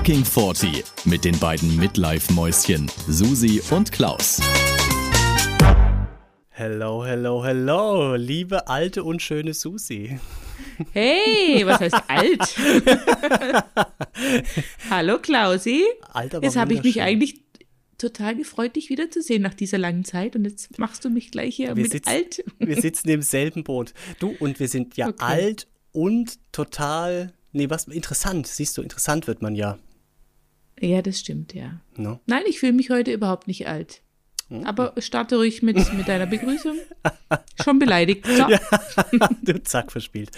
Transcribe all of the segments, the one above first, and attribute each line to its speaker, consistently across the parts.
Speaker 1: Fucking 40 mit den beiden Midlife-Mäuschen Susi und Klaus.
Speaker 2: Hello, hello, hello, liebe alte und schöne Susi.
Speaker 3: Hey, was heißt alt? Hallo Klausi.
Speaker 2: Alt, aber
Speaker 3: Jetzt habe ich mich eigentlich total gefreut, dich wiederzusehen nach dieser langen Zeit und jetzt machst du mich gleich hier
Speaker 2: Wir
Speaker 3: mit
Speaker 2: sitzen-
Speaker 3: alt.
Speaker 2: Wir sitzen im selben Boot. Du, und wir sind ja
Speaker 3: Okay.
Speaker 2: alt und total, nee, was, interessant, siehst du, interessant wird man ja.
Speaker 3: Ja, das stimmt, ja.
Speaker 2: No?
Speaker 3: Nein, ich fühle mich heute überhaupt nicht alt.
Speaker 2: Hm?
Speaker 3: Aber starte ruhig mit, mit deiner Begrüßung. Schon beleidigt. So.
Speaker 2: du zack, verspielt.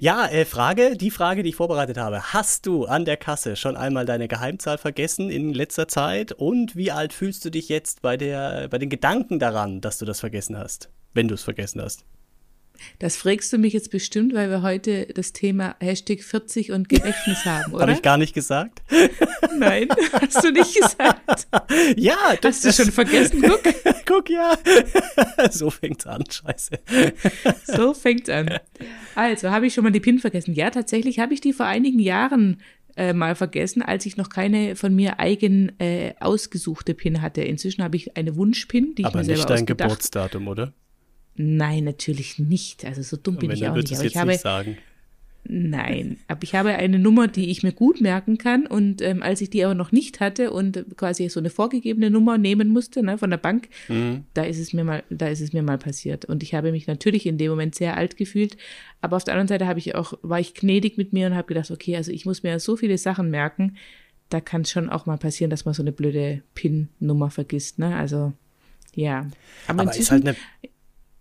Speaker 2: Ja, äh, Frage, die Frage, die ich vorbereitet habe. Hast du an der Kasse schon einmal deine Geheimzahl vergessen in letzter Zeit? Und wie alt fühlst du dich jetzt bei, der, bei den Gedanken daran, dass du das vergessen hast? Wenn du es vergessen hast.
Speaker 3: Das fragst du mich jetzt bestimmt, weil wir heute das Thema Hashtag 40 und Gedächtnis haben, oder?
Speaker 2: Habe ich gar nicht gesagt?
Speaker 3: Nein, hast du nicht gesagt.
Speaker 2: Ja, das
Speaker 3: Hast du schon vergessen? Guck,
Speaker 2: Guck ja. so fängt's an, scheiße.
Speaker 3: so fängt's an. Also, habe ich schon mal die PIN vergessen? Ja, tatsächlich habe ich die vor einigen Jahren äh, mal vergessen, als ich noch keine von mir eigen äh, ausgesuchte PIN hatte. Inzwischen habe ich eine Wunsch-PIN, die ich
Speaker 2: Aber
Speaker 3: mir selber
Speaker 2: nicht dein
Speaker 3: ausgedacht
Speaker 2: Geburtsdatum, oder?
Speaker 3: Nein, natürlich nicht. Also so dumm bin ich auch nicht. Aber ich habe,
Speaker 2: nicht sagen.
Speaker 3: Nein, aber ich habe eine Nummer, die ich mir gut merken kann. Und ähm, als ich die aber noch nicht hatte und quasi so eine vorgegebene Nummer nehmen musste ne, von der Bank,
Speaker 2: Mhm.
Speaker 3: da ist es mir mal, da ist es mir mal passiert. Und ich habe mich natürlich in dem Moment sehr alt gefühlt. Aber auf der anderen Seite habe ich auch, war ich gnädig mit mir und habe gedacht, okay, also ich muss mir so viele Sachen merken. Da kann es schon auch mal passieren, dass man so eine blöde PIN-Nummer vergisst. Ne? Also ja.
Speaker 2: Aber ist
Speaker 3: inzwischen-
Speaker 2: halt eine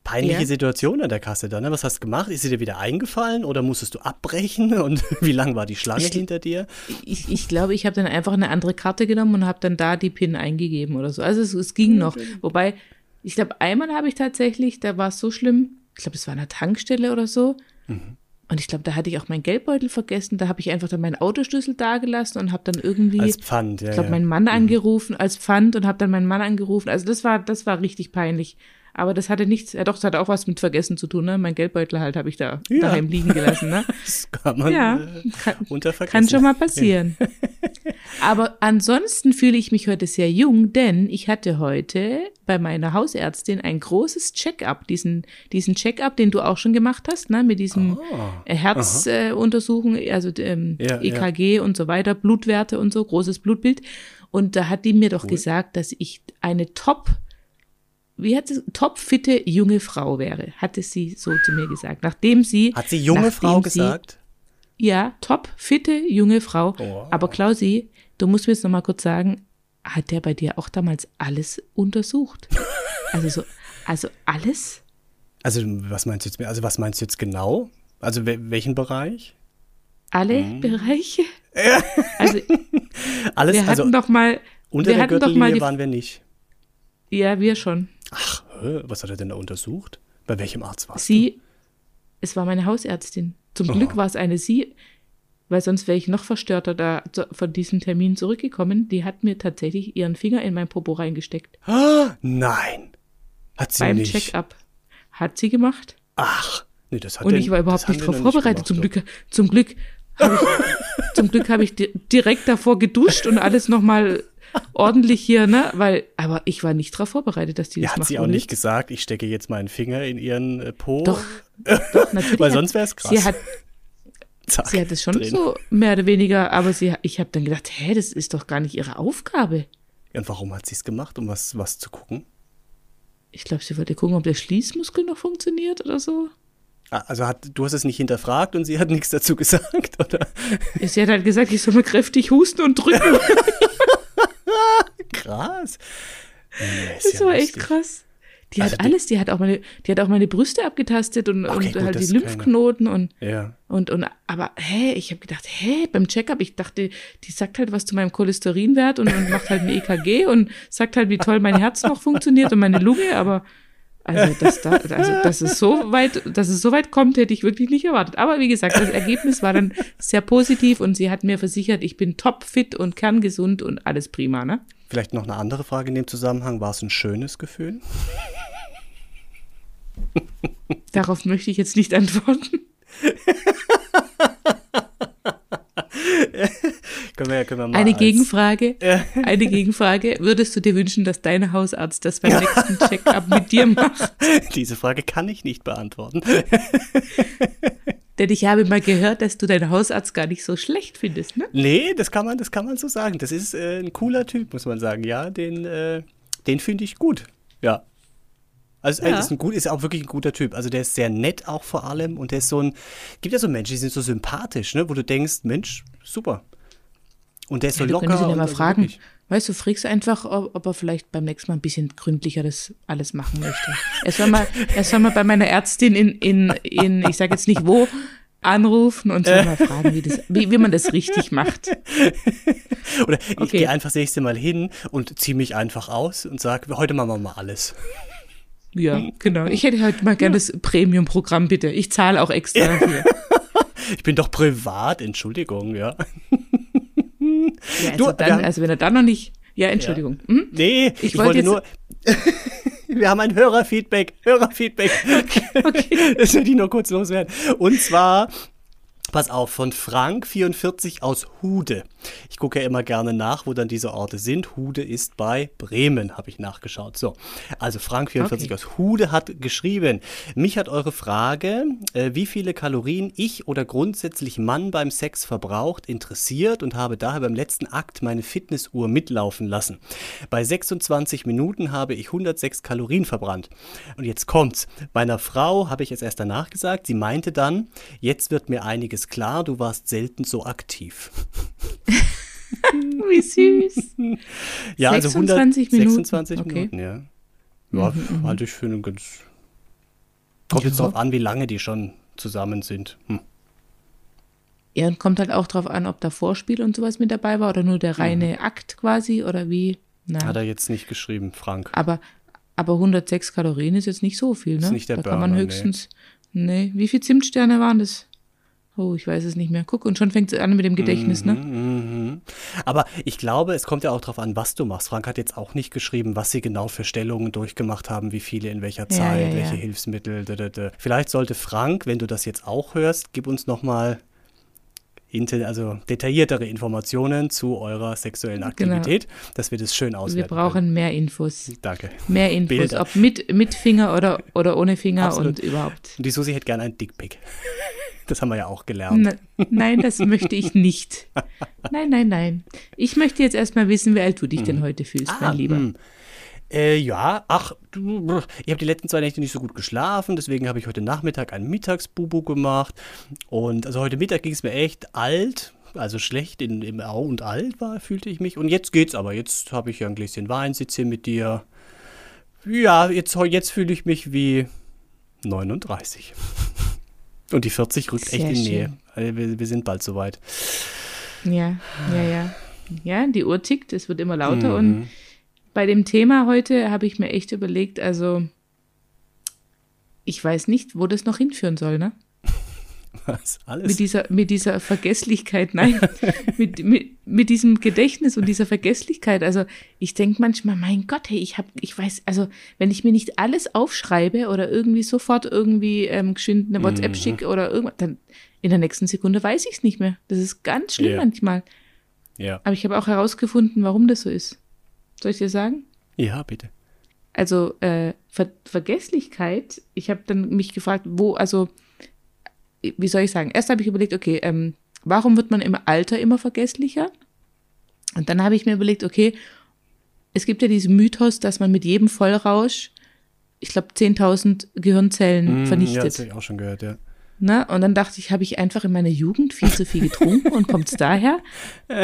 Speaker 2: peinliche
Speaker 3: Ja.
Speaker 2: Situation an der Kasse dann. Ne? Was hast du gemacht? Ist sie dir wieder eingefallen oder musstest du abbrechen? Und wie lang war die Schlange
Speaker 3: Ich-
Speaker 2: hinter dir?
Speaker 3: Ich, ich glaube, ich habe dann einfach eine andere Karte genommen und habe dann da die PIN eingegeben oder so. Also es, es ging noch. Wobei, ich glaube, einmal habe ich tatsächlich, da war es so schlimm, ich glaube, es war an einer Tankstelle oder so. Und ich glaube, da hatte ich auch meinen Geldbeutel vergessen. Da habe ich einfach dann meinen Autoschlüssel dagelassen und habe dann irgendwie,
Speaker 2: Als Pfand, ja.
Speaker 3: ich glaube,
Speaker 2: ja.
Speaker 3: meinen Mann angerufen als Pfand und habe dann meinen Mann angerufen. Also das war, das war richtig peinlich. Aber das hatte nichts, ja doch, das hatte auch was mit Vergessen zu tun, ne? Mein Geldbeutel halt habe ich da
Speaker 2: Ja.
Speaker 3: daheim liegen gelassen, ne?
Speaker 2: Das kann man
Speaker 3: Ja,
Speaker 2: äh,
Speaker 3: kann,
Speaker 2: unter vergessen.
Speaker 3: kann schon mal passieren. Aber ansonsten fühle ich mich heute sehr jung, denn ich hatte heute bei meiner Hausärztin ein großes Check-up, diesen, diesen Check-up, den du auch schon gemacht hast, ne, mit diesem äh, Herzuntersuchung, äh, also ähm,
Speaker 2: Ja,
Speaker 3: EKG und so weiter, Blutwerte und so, großes Blutbild. Und da hat die mir doch gesagt, dass ich eine Top, wie hat sie, topfitte junge Frau wäre, hatte sie so zu mir gesagt. Nachdem sie.
Speaker 2: Hat sie junge Frau
Speaker 3: sie-
Speaker 2: gesagt?
Speaker 3: ja, top, fitte, junge Frau.
Speaker 2: Oh.
Speaker 3: Aber Klausi, du musst mir jetzt noch mal kurz sagen, hat der bei dir auch damals alles untersucht? Also so, also alles?
Speaker 2: Also, was meinst du jetzt? Also, was meinst du jetzt genau? Also, wel- welchen Bereich?
Speaker 3: Alle
Speaker 2: Mhm.
Speaker 3: Bereiche? Also
Speaker 2: Alles,
Speaker 3: wir hatten
Speaker 2: also
Speaker 3: doch mal,
Speaker 2: unter
Speaker 3: wir
Speaker 2: der
Speaker 3: hatten doch mal
Speaker 2: Gürtellinie
Speaker 3: die,
Speaker 2: waren wir nicht.
Speaker 3: ja, wir schon.
Speaker 2: Ach, was hat er denn da untersucht? Bei welchem Arzt warst
Speaker 3: Sie, es war meine Hausärztin. Zum Glück war es eine sie, weil sonst wäre ich noch verstörter da von diesem Termin zurückgekommen. Die hat mir tatsächlich ihren Finger in mein Popo reingesteckt.
Speaker 2: Ah, nein. Hat sie
Speaker 3: beim
Speaker 2: nicht.
Speaker 3: Check-up. Hat sie gemacht.
Speaker 2: Ach, nee, das hat
Speaker 3: Und
Speaker 2: denn-
Speaker 3: ich war überhaupt nicht darauf vorbereitet. Zum
Speaker 2: gemacht,
Speaker 3: Glück, zum Glück habe ich, zum Glück habe ich di direkt davor geduscht und alles nochmal ordentlich hier, ne? Weil, aber ich war nicht darauf vorbereitet, dass die
Speaker 2: Ja,
Speaker 3: das
Speaker 2: hat
Speaker 3: macht.
Speaker 2: sie auch nicht gesagt, ich stecke jetzt meinen Finger in ihren äh, Po.
Speaker 3: Doch, doch, natürlich.
Speaker 2: Weil sonst wäre es krass.
Speaker 3: Sie hat,
Speaker 2: Zack,
Speaker 3: sie hat es schon
Speaker 2: drin.
Speaker 3: so mehr oder weniger, aber sie, ich habe dann gedacht, hä, das ist doch gar nicht ihre Aufgabe.
Speaker 2: Ja, Und warum hat sie es gemacht? Um was, was zu gucken?
Speaker 3: Ich glaube, sie wollte gucken, ob der Schließmuskel noch funktioniert oder so.
Speaker 2: Ah, Also hat, du hast es nicht hinterfragt und sie hat nichts dazu gesagt, oder?
Speaker 3: Sie hat halt gesagt, ich soll mal kräftig husten und drücken.
Speaker 2: Krass. Ist
Speaker 3: Das
Speaker 2: ja
Speaker 3: war echt
Speaker 2: lustig.
Speaker 3: krass. Die
Speaker 2: Also
Speaker 3: hat
Speaker 2: die-
Speaker 3: alles, die hat auch meine, die hat auch meine Brüste abgetastet und,
Speaker 2: Okay,
Speaker 3: und
Speaker 2: gut,
Speaker 3: halt die
Speaker 2: ist keine-
Speaker 3: Lymphknoten und,
Speaker 2: Ja.
Speaker 3: und, und, aber hä, ich habe gedacht, hä, beim Checkup, ich dachte, die sagt halt was zu meinem Cholesterinwert und, und macht halt ein EKG und sagt halt, wie toll mein Herz noch funktioniert und meine Lunge, aber also, dass, da, also, dass es so weit, dass es so weit kommt, hätte ich wirklich nicht erwartet. Aber wie gesagt, das Ergebnis war dann sehr positiv und sie hat mir versichert, ich bin topfit und kerngesund und alles prima, ne?
Speaker 2: Vielleicht noch eine andere Frage in dem Zusammenhang. War es ein schönes Gefühl?
Speaker 3: Darauf möchte ich jetzt nicht antworten.
Speaker 2: können wir, können wir mal
Speaker 3: Eine Gegenfrage, eine Gegenfrage. Würdest du dir wünschen, dass dein Hausarzt das beim nächsten Check-up mit dir macht?
Speaker 2: Diese Frage kann ich nicht beantworten.
Speaker 3: Denn ich habe mal gehört, dass du deinen Hausarzt gar nicht so schlecht findest, ne?
Speaker 2: Nee, das kann man, das kann man so sagen. Das ist äh, ein cooler Typ, muss man sagen. Ja, den, äh, den finde ich gut. Ja. Also
Speaker 3: Ja.
Speaker 2: ja. ist ein gut, ist auch wirklich ein guter Typ. Also der ist sehr nett auch vor allem und der ist so ein, gibt ja so Menschen, die sind so sympathisch, ne, wo du denkst, Mensch, super. Und der ist so
Speaker 3: Ja,
Speaker 2: locker.
Speaker 3: könntest ihn ja
Speaker 2: und
Speaker 3: mal
Speaker 2: also
Speaker 3: fragen.
Speaker 2: wirklich.
Speaker 3: Weißt du, fragst einfach, ob, ob er vielleicht beim nächsten Mal ein bisschen gründlicher das alles machen möchte. Er soll mal, er soll mal bei meiner Ärztin in, in, in ich sage jetzt nicht wo, anrufen und soll mal fragen, wie, das, wie, wie man das richtig macht.
Speaker 2: Oder ich
Speaker 3: Okay.
Speaker 2: gehe einfach das nächste Mal hin und ziehe mich einfach aus und sage, heute machen wir mal alles.
Speaker 3: Ja, genau. Ich hätte heute mal gerne das Premium-Programm, bitte. Ich zahle auch extra dafür.
Speaker 2: Ich bin doch privat, Entschuldigung, ja.
Speaker 3: Ja, also,
Speaker 2: Du,
Speaker 3: dann, also wenn er dann noch nicht. Ja, Entschuldigung. Hm?
Speaker 2: Nee, ich,
Speaker 3: Ich
Speaker 2: wollte
Speaker 3: wollte
Speaker 2: nur. Wir haben ein Hörerfeedback. Hörerfeedback.
Speaker 3: okay.
Speaker 2: Das werde ich nur kurz loswerden. Und zwar, pass auf, von Frank44 aus Hude. Ich gucke ja immer gerne nach, wo dann diese Orte sind. Hude ist bei Bremen, habe ich nachgeschaut. So, also Frank44
Speaker 3: Okay.
Speaker 2: aus Hude hat geschrieben, mich hat eure Frage, äh, wie viele Kalorien ich oder grundsätzlich Mann beim Sex verbraucht, interessiert und habe daher beim letzten Akt meine Fitnessuhr mitlaufen lassen. Bei 26 Minuten habe ich 106 Kalorien verbrannt. Und jetzt kommt's. Meiner Frau habe ich es erst danach gesagt. Sie meinte dann, jetzt wird mir einiges klar, du warst selten so aktiv.
Speaker 3: Wie süß.
Speaker 2: Ja, also
Speaker 3: 26 Minuten,
Speaker 2: 26
Speaker 3: okay.
Speaker 2: Minuten, ja. Ja, halte ich für einen ganz. Kommt jetzt
Speaker 3: Ja.
Speaker 2: drauf an, wie lange die schon zusammen sind. Hm.
Speaker 3: Ja, und kommt halt auch drauf an, ob da Vorspiel und sowas mit dabei war oder nur der reine Akt quasi oder wie. Na,
Speaker 2: Hat er jetzt nicht geschrieben, Frank.
Speaker 3: aber, aber 106 Kalorien ist jetzt nicht so viel, ne?
Speaker 2: Ist nicht der
Speaker 3: da kann man
Speaker 2: Burner,
Speaker 3: höchstens. Nee. Wie viel Zimtsterne waren das? Oh, ich weiß es nicht mehr. Guck, und schon fängt es an mit dem Gedächtnis, ne?
Speaker 2: Mhm. Aber ich glaube, es kommt ja auch darauf an, was du machst. Frank hat jetzt auch nicht geschrieben, was sie genau für Stellungen durchgemacht haben, wie viele in welcher Zeit,
Speaker 3: ja, ja.
Speaker 2: welche Hilfsmittel. Da, da, da. Vielleicht sollte Frank, wenn du das jetzt auch hörst, gib uns nochmal also detailliertere Informationen zu eurer sexuellen Aktivität, dass wir das schön
Speaker 3: Genau. Wir
Speaker 2: auswerten
Speaker 3: brauchen mehr Infos.
Speaker 2: können. Danke.
Speaker 3: Mehr Infos,
Speaker 2: Bilder.
Speaker 3: ob mit, mit Finger oder, oder ohne Finger
Speaker 2: Absolut.
Speaker 3: und überhaupt.
Speaker 2: Und die Susi hätte gerne ein Dickpick. Das haben wir ja auch gelernt.
Speaker 3: Ne- Nein, das möchte ich nicht. Nein, nein, nein. Ich möchte jetzt erstmal wissen, wie alt du dich denn heute fühlst, mein Lieber.
Speaker 2: hm. Äh, ja, ach, du, ich habe die letzten zwei Nächte nicht so gut geschlafen, deswegen habe ich heute Nachmittag ein Mittagsbubu gemacht. Und also heute Mittag ging es mir echt alt, also schlecht in, im Au und alt war, fühlte ich mich. Und jetzt geht's aber. Jetzt habe ich ja ein Gläschen Wein, sitze hier mit dir. Ja, jetzt, jetzt fühle ich mich wie 39. Und die 40 rückt
Speaker 3: Sehr
Speaker 2: echt in
Speaker 3: schön.
Speaker 2: Nähe. Also Wir, wir sind bald soweit.
Speaker 3: Ja, ja, ja. Ja, die Uhr tickt, es wird immer lauter.
Speaker 2: Mhm.
Speaker 3: Und bei dem Thema heute habe ich mir echt überlegt, also ich weiß nicht, wo das noch hinführen soll, ne?
Speaker 2: Was? Alles?
Speaker 3: Mit dieser, mit dieser Vergesslichkeit, nein, mit, mit, mit diesem Gedächtnis und dieser Vergesslichkeit. Also ich denke manchmal, mein Gott, hey, ich habe, ich weiß, also wenn ich mir nicht alles aufschreibe oder irgendwie sofort irgendwie ähm, geschwind eine WhatsApp
Speaker 2: Mhm.
Speaker 3: schicke oder irgendwas, dann in der nächsten Sekunde weiß ich es nicht mehr. Das ist ganz schlimm
Speaker 2: Ja.
Speaker 3: manchmal.
Speaker 2: ja.
Speaker 3: Aber ich habe auch herausgefunden, warum das so ist. Soll ich dir sagen?
Speaker 2: ja, bitte.
Speaker 3: Also äh, Ver Vergesslichkeit, ich habe dann mich gefragt, wo, also, wie soll ich sagen? Erst habe ich überlegt, okay, ähm, warum wird man im Alter immer vergesslicher? Und dann habe ich mir überlegt, okay, es gibt ja diesen Mythos, dass man mit jedem Vollrausch, ich glaube, 10.000 Gehirnzellen
Speaker 2: Mm, Ja,
Speaker 3: vernichtet.
Speaker 2: das habe ich auch schon gehört, ja.
Speaker 3: Ne? Und dann dachte ich, habe ich einfach in meiner Jugend viel zu viel getrunken und kommt es daher?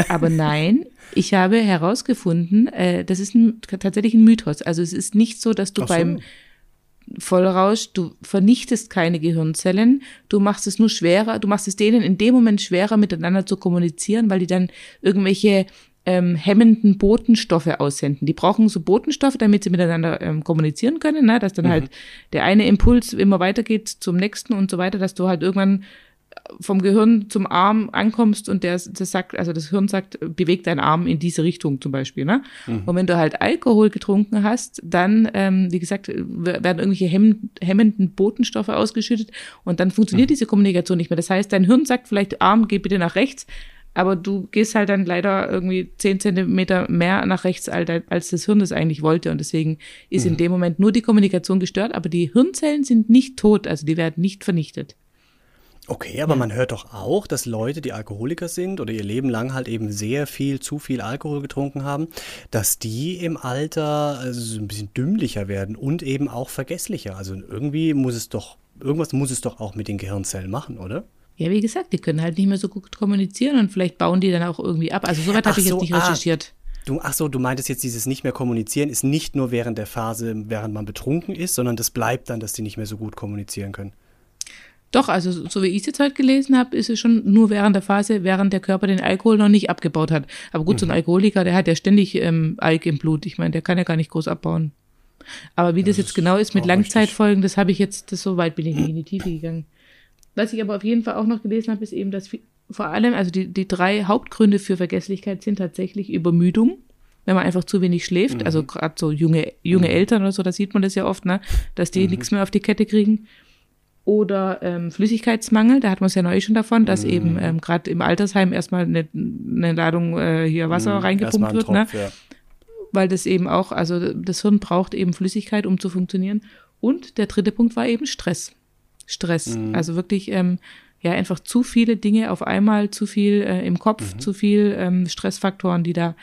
Speaker 3: Aber nein, ich habe herausgefunden, äh, das ist ein, tatsächlich ein Mythos. Also es ist nicht so, dass du
Speaker 2: so.
Speaker 3: beim Vollrausch, du vernichtest keine Gehirnzellen, du machst es nur schwerer, du machst es denen in dem Moment schwerer, miteinander zu kommunizieren, weil die dann irgendwelche ähm, hemmenden Botenstoffe aussenden. Die brauchen so Botenstoffe, damit sie miteinander ähm, kommunizieren können, ne? dass dann halt der eine Impuls immer weitergeht zum nächsten und so weiter, dass du halt irgendwann vom Gehirn zum Arm ankommst und der, das sagt, also das Hirn sagt, beweg deinen Arm in diese Richtung zum Beispiel. Ne? Und wenn du halt Alkohol getrunken hast, dann, ähm, wie gesagt, werden irgendwelche hemm, hemmenden Botenstoffe ausgeschüttet und dann funktioniert diese Kommunikation nicht mehr. Das heißt, dein Hirn sagt vielleicht, Arm, geh bitte nach rechts, aber du gehst halt dann leider irgendwie zehn Zentimeter mehr nach rechts, als das Hirn das eigentlich wollte. Und deswegen ist mhm. in dem Moment nur die Kommunikation gestört, aber die Hirnzellen sind nicht tot, also die werden nicht vernichtet.
Speaker 2: Okay, aber man hört doch auch, dass Leute, die Alkoholiker sind oder ihr Leben lang halt eben sehr viel, zu viel Alkohol getrunken haben, dass die im Alter also ein bisschen dümmlicher werden und eben auch vergesslicher. Also irgendwie muss es doch, irgendwas muss es doch auch mit den Gehirnzellen machen, oder?
Speaker 3: Ja, wie gesagt, die können halt nicht mehr so gut kommunizieren und vielleicht bauen die dann auch irgendwie ab. Also soweit habe ich so, jetzt nicht ah, recherchiert.
Speaker 2: Du, ach so, du meintest jetzt, dieses nicht mehr kommunizieren ist nicht nur während der Phase, während man betrunken ist, sondern das bleibt dann, dass die nicht mehr so gut kommunizieren können.
Speaker 3: Doch, also so wie ich es jetzt heute gelesen habe, ist es schon nur während der Phase, während der Körper den Alkohol noch nicht abgebaut hat. Aber gut, mhm. so ein mhm. Alkoholiker, der hat ja ständig ähm, Alk im Blut. Ich meine, der kann ja gar nicht groß abbauen. Aber wie das, das jetzt genau ist mit Langzeitfolgen, das habe ich jetzt, das so weit bin ich nicht in die Tiefe gegangen. Was ich aber auf jeden Fall auch noch gelesen habe, ist eben, dass vor allem, also die, die drei Hauptgründe für Vergesslichkeit sind tatsächlich Übermüdung, wenn man einfach zu wenig schläft. Mhm. Also gerade so junge, junge mhm. Eltern oder so, da sieht man das ja oft, ne, dass die mhm. nichts mehr auf die Kette kriegen oder ähm, Flüssigkeitsmangel, da hat man es ja neu schon davon, dass mm. eben ähm, gerade im Altersheim erstmal eine, eine Ladung äh, hier Wasser mm, reingepumpt wird, ne? Tropf, ne? Ja. Weil das eben auch, also das Hirn braucht eben Flüssigkeit, um zu funktionieren. Und der dritte Punkt war eben Stress. Stress. Mm. Also wirklich, ähm, ja, einfach zu viele Dinge auf einmal, zu viel äh, im Kopf, mhm. zu viel ähm, Stressfaktoren, die da,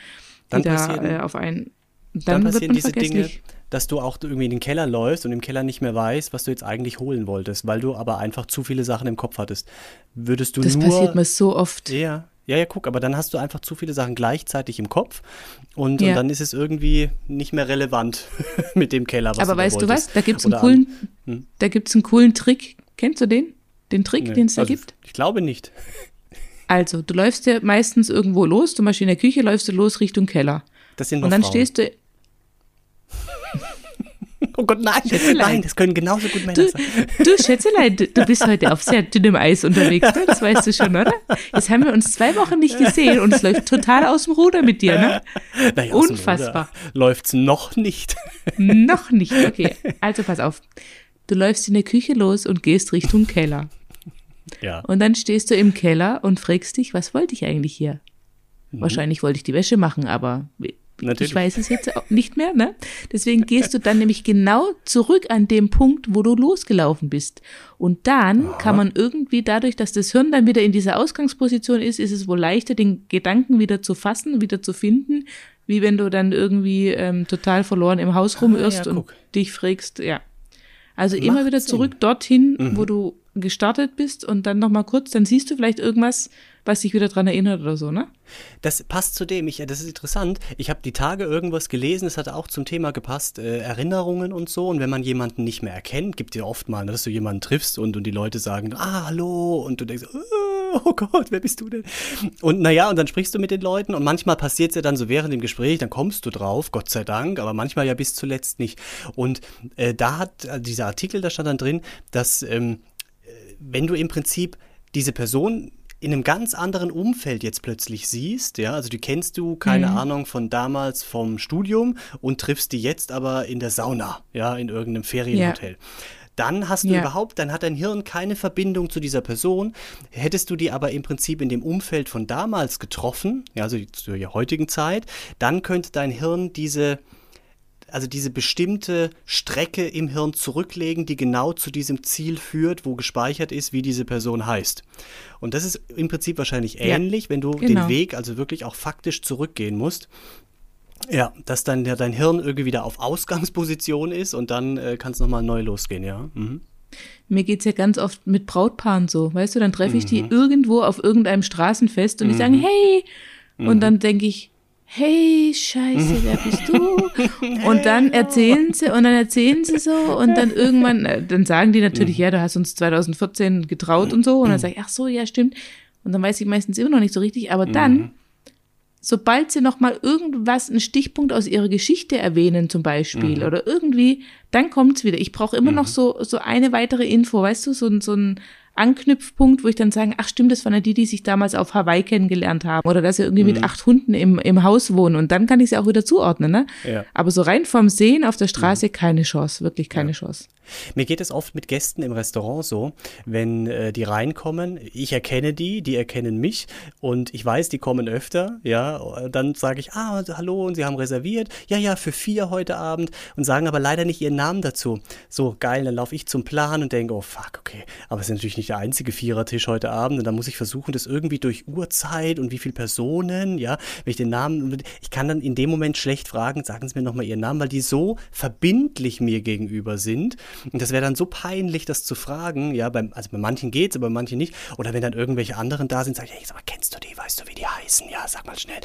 Speaker 3: die da äh, auf einen.
Speaker 2: Dann, dann wird man diese vergesslich. Dinge dass du auch irgendwie in den Keller läufst und im Keller nicht mehr weißt, was du jetzt eigentlich holen wolltest, weil du aber einfach zu viele Sachen im Kopf hattest. Würdest du
Speaker 3: das
Speaker 2: nur.
Speaker 3: Das passiert mir so oft.
Speaker 2: Ja, ja, ja, guck, aber dann hast du einfach zu viele Sachen gleichzeitig im Kopf und, ja. und dann ist es irgendwie nicht mehr relevant mit dem Keller.
Speaker 3: Was aber du weißt du was? Da gibt es einen coolen, hm? da gibt's einen coolen Trick. Kennst du den? Den Trick, nee. den es da
Speaker 2: also,
Speaker 3: gibt?
Speaker 2: Ich glaube nicht.
Speaker 3: Also, du läufst ja meistens irgendwo los, zum Beispiel in der Küche läufst du los Richtung Keller.
Speaker 2: Das sind
Speaker 3: Und dann
Speaker 2: Frauen.
Speaker 3: stehst du
Speaker 2: Oh Gott, nein, nein, das können genauso gut Männer
Speaker 3: du,
Speaker 2: sein.
Speaker 3: Du, Schätzelein, du, du bist heute auf sehr dünnem Eis unterwegs, ne? das weißt du schon, oder? Jetzt haben wir uns zwei Wochen nicht gesehen und es läuft total aus dem Ruder mit dir, ne? Naja, Unfassbar.
Speaker 2: Läuft's noch nicht.
Speaker 3: noch nicht, okay. Also pass auf. Du läufst in der Küche los und gehst Richtung Keller.
Speaker 2: Ja.
Speaker 3: Und dann stehst du im Keller und fragst dich, was wollte ich eigentlich hier? Mhm. Wahrscheinlich wollte ich die Wäsche machen, aber Natürlich. Ich weiß es jetzt auch nicht mehr, ne? Deswegen gehst du dann nämlich genau zurück an dem Punkt, wo du losgelaufen bist. Und dann Aha. kann man irgendwie dadurch, dass das Hirn dann wieder in dieser Ausgangsposition ist, ist es wohl leichter, den Gedanken wieder zu fassen, wieder zu finden, wie wenn du dann irgendwie ähm, total verloren im Haus rumirrst ah, ja, und dich fragst, ja. Also Macht immer wieder zurück Sinn. dorthin, mhm. wo du gestartet bist und dann nochmal kurz, dann siehst du vielleicht irgendwas, was dich wieder dran erinnert oder so, ne?
Speaker 2: Das passt zu dem, ich, das ist interessant. Ich habe die Tage irgendwas gelesen, es hat auch zum Thema gepasst, äh, Erinnerungen und so. Und wenn man jemanden nicht mehr erkennt, gibt dir oft mal, dass du jemanden triffst und, und die Leute sagen, ah, hallo, und du denkst, oh, oh Gott, wer bist du denn? Und naja, und dann sprichst du mit den Leuten und manchmal passiert es ja dann so während dem Gespräch, dann kommst du drauf, Gott sei Dank, aber manchmal ja bis zuletzt nicht. Und äh, da hat äh, dieser Artikel, da stand dann drin, dass ähm, äh, wenn du im Prinzip diese Person in einem ganz anderen Umfeld jetzt plötzlich siehst, ja, also die kennst du, keine mhm. Ahnung, von damals vom Studium und triffst die jetzt aber in der Sauna, ja, in irgendeinem Ferienhotel. Ja. Dann hast du ja. überhaupt, dann hat dein Hirn keine Verbindung zu dieser Person. Hättest du die aber im Prinzip in dem Umfeld von damals getroffen, ja, also zur heutigen Zeit, dann könnte dein Hirn diese, also diese bestimmte Strecke im Hirn zurücklegen, die genau zu diesem Ziel führt, wo gespeichert ist, wie diese Person heißt. Und das ist im Prinzip wahrscheinlich ähnlich, ja, wenn du genau. den Weg also wirklich auch faktisch zurückgehen musst. Ja, dass dann ja, dein Hirn irgendwie wieder auf Ausgangsposition ist und dann äh, kann es nochmal neu losgehen, ja. Mhm.
Speaker 3: Mir es ja ganz oft mit Brautpaaren so, weißt du, dann treffe ich die mhm. irgendwo auf irgendeinem Straßenfest und die sagen, mhm. hey, und mhm. dann denke ich, hey, scheiße, wer bist du? Und dann erzählen sie, und dann erzählen sie so, und dann irgendwann, äh, dann sagen die natürlich, mhm. ja, du hast uns 2014 getraut und so, und dann sage ich, ach so, ja, stimmt. Und dann weiß ich meistens immer noch nicht so richtig, aber dann, mhm. sobald sie nochmal irgendwas, einen Stichpunkt aus ihrer Geschichte erwähnen, zum Beispiel, mhm. oder irgendwie, dann kommt's wieder. Ich brauche immer noch so, so eine weitere Info, weißt du, so, so ein, Anknüpfpunkt, wo ich dann sage, ach stimmt, das waren ja die, die sich damals auf Hawaii kennengelernt haben oder dass sie irgendwie mhm. mit acht Hunden im, im Haus wohnen und dann kann ich sie auch wieder zuordnen, ne? Ja. Aber so rein vom Sehen auf der Straße mhm. keine Chance, wirklich keine ja. Chance.
Speaker 2: Mir geht es oft mit Gästen im Restaurant so, wenn äh, die reinkommen, ich erkenne die, die erkennen mich und ich weiß, die kommen öfter, ja, dann sage ich, ah, hallo, und sie haben reserviert, ja, ja, für vier heute Abend und sagen aber leider nicht ihren Namen dazu. So, geil, dann laufe ich zum Plan und denke, oh fuck, okay, aber es ist natürlich nicht der einzige Vierertisch heute Abend und dann muss ich versuchen, das irgendwie durch Uhrzeit und wie viele Personen, ja, wenn ich den Namen, ich kann dann in dem Moment schlecht fragen, sagen Sie mir nochmal Ihren Namen, weil die so verbindlich mir gegenüber sind und das wäre dann so peinlich, das zu fragen. Ja, beim, also bei manchen geht's, aber bei manchen nicht. Oder wenn dann irgendwelche anderen da sind, sage ich, hey, sag mal, kennst du die? Weißt du, wie die heißen? Ja, sag mal schnell.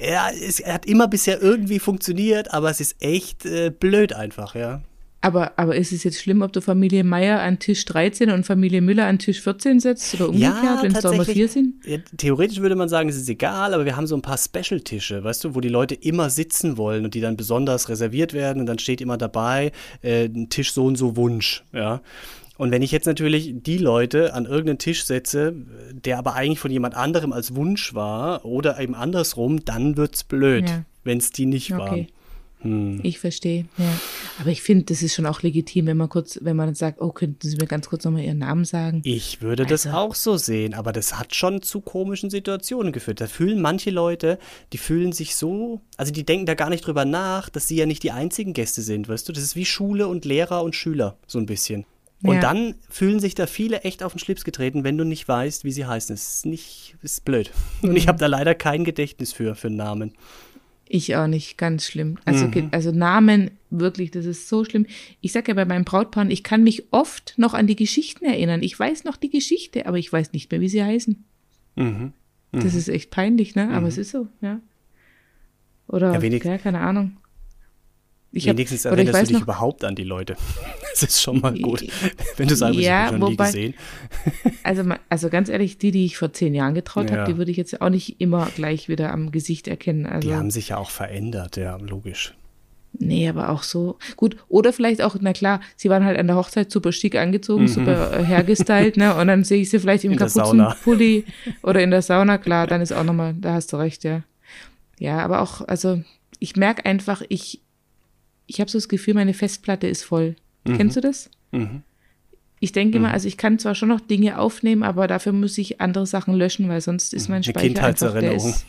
Speaker 2: Ja, es hat immer bisher irgendwie funktioniert, aber es ist echt äh, blöd einfach, ja.
Speaker 3: Aber, aber ist es jetzt schlimm, ob du Familie Meier an Tisch 13 und Familie Müller an Tisch 14 setzt oder umgekehrt, ja, wenn es da mal vier sind?
Speaker 2: Ja, theoretisch würde man sagen, es ist egal, aber wir haben so ein paar Special-Tische, weißt du, wo die Leute immer sitzen wollen und die dann besonders reserviert werden und dann steht immer dabei, äh, ein Tisch so und so Wunsch, ja. Und wenn ich jetzt natürlich die Leute an irgendeinen Tisch setze, der aber eigentlich von jemand anderem als Wunsch war oder eben andersrum, dann wird es blöd, ja. wenn es die nicht okay. waren.
Speaker 3: Hm. Ich verstehe, ja. Aber ich finde, das ist schon auch legitim, wenn man kurz, wenn man sagt, oh, könnten Sie mir ganz kurz nochmal Ihren Namen sagen?
Speaker 2: Ich würde also. das auch so sehen, aber das hat schon zu komischen Situationen geführt. Da fühlen manche Leute, die fühlen sich so, also die denken da gar nicht drüber nach, dass sie ja nicht die einzigen Gäste sind, weißt du? Das ist wie Schule und Lehrer und Schüler, so ein bisschen. Und ja. dann fühlen sich da viele echt auf den Schlips getreten, wenn du nicht weißt, wie sie heißen. Das ist nicht, ist blöd. Und mhm. ich habe da leider kein Gedächtnis für, für Namen.
Speaker 3: Ich auch nicht, ganz schlimm. Also, mhm. also Namen, wirklich, das ist so schlimm. Ich sage ja bei meinem Brautpaar, ich kann mich oft noch an die Geschichten erinnern. Ich weiß noch die Geschichte, aber ich weiß nicht mehr, wie sie heißen. Mhm. Mhm. Das ist echt peinlich, ne? Aber es mhm. ist so, ja. Oder, ja, ja keine Ahnung.
Speaker 2: Ich Wenigstens hab, erinnerst du dich noch, überhaupt an die Leute. Das ist schon mal gut. Wenn du sagst, ja, ich schon wobei, nie gesehen.
Speaker 3: Also, also ganz ehrlich, die, die ich vor zehn Jahren getraut ja. habe, die würde ich jetzt auch nicht immer gleich wieder am Gesicht erkennen. Also,
Speaker 2: die haben sich ja auch verändert, ja, logisch.
Speaker 3: Nee, aber auch so. Gut, oder vielleicht auch, na klar, sie waren halt an der Hochzeit super schick angezogen, mhm. super äh, hergestylt, ne? Und dann sehe ich sie vielleicht im Kapuzenpulli oder in der Sauna, klar, dann ist auch nochmal, da hast du recht, ja. Ja, aber auch, also ich merke einfach, ich, ich habe so das Gefühl, meine Festplatte ist voll. Mhm. Kennst du das? Mhm. Ich denke mhm. immer, also ich kann zwar schon noch Dinge aufnehmen, aber dafür muss ich andere Sachen löschen, weil sonst ist mein Speicher einfach, der ist,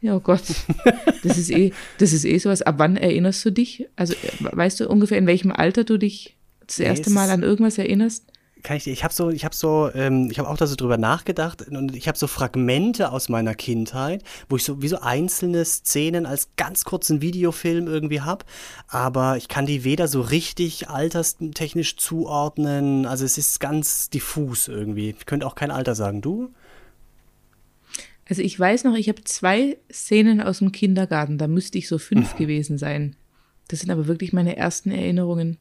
Speaker 3: ja, oh Gott. Das ist eh, das ist eh sowas. Ab wann erinnerst du dich? Also, weißt du ungefähr, in welchem Alter du dich das erste Mal an irgendwas erinnerst?
Speaker 2: Kann ich, ich habe so, ich habe so, ähm, ich habe auch da so drüber nachgedacht und ich habe so Fragmente aus meiner Kindheit, wo ich so wie so einzelne Szenen als ganz kurzen Videofilm irgendwie habe, aber ich kann die weder so richtig alterstechnisch zuordnen, also es ist ganz diffus irgendwie. Ich könnte auch kein Alter sagen. Du?
Speaker 3: Also ich weiß noch, ich habe zwei Szenen aus dem Kindergarten, da müsste ich so fünf gewesen sein. Das sind aber wirklich meine ersten Erinnerungen.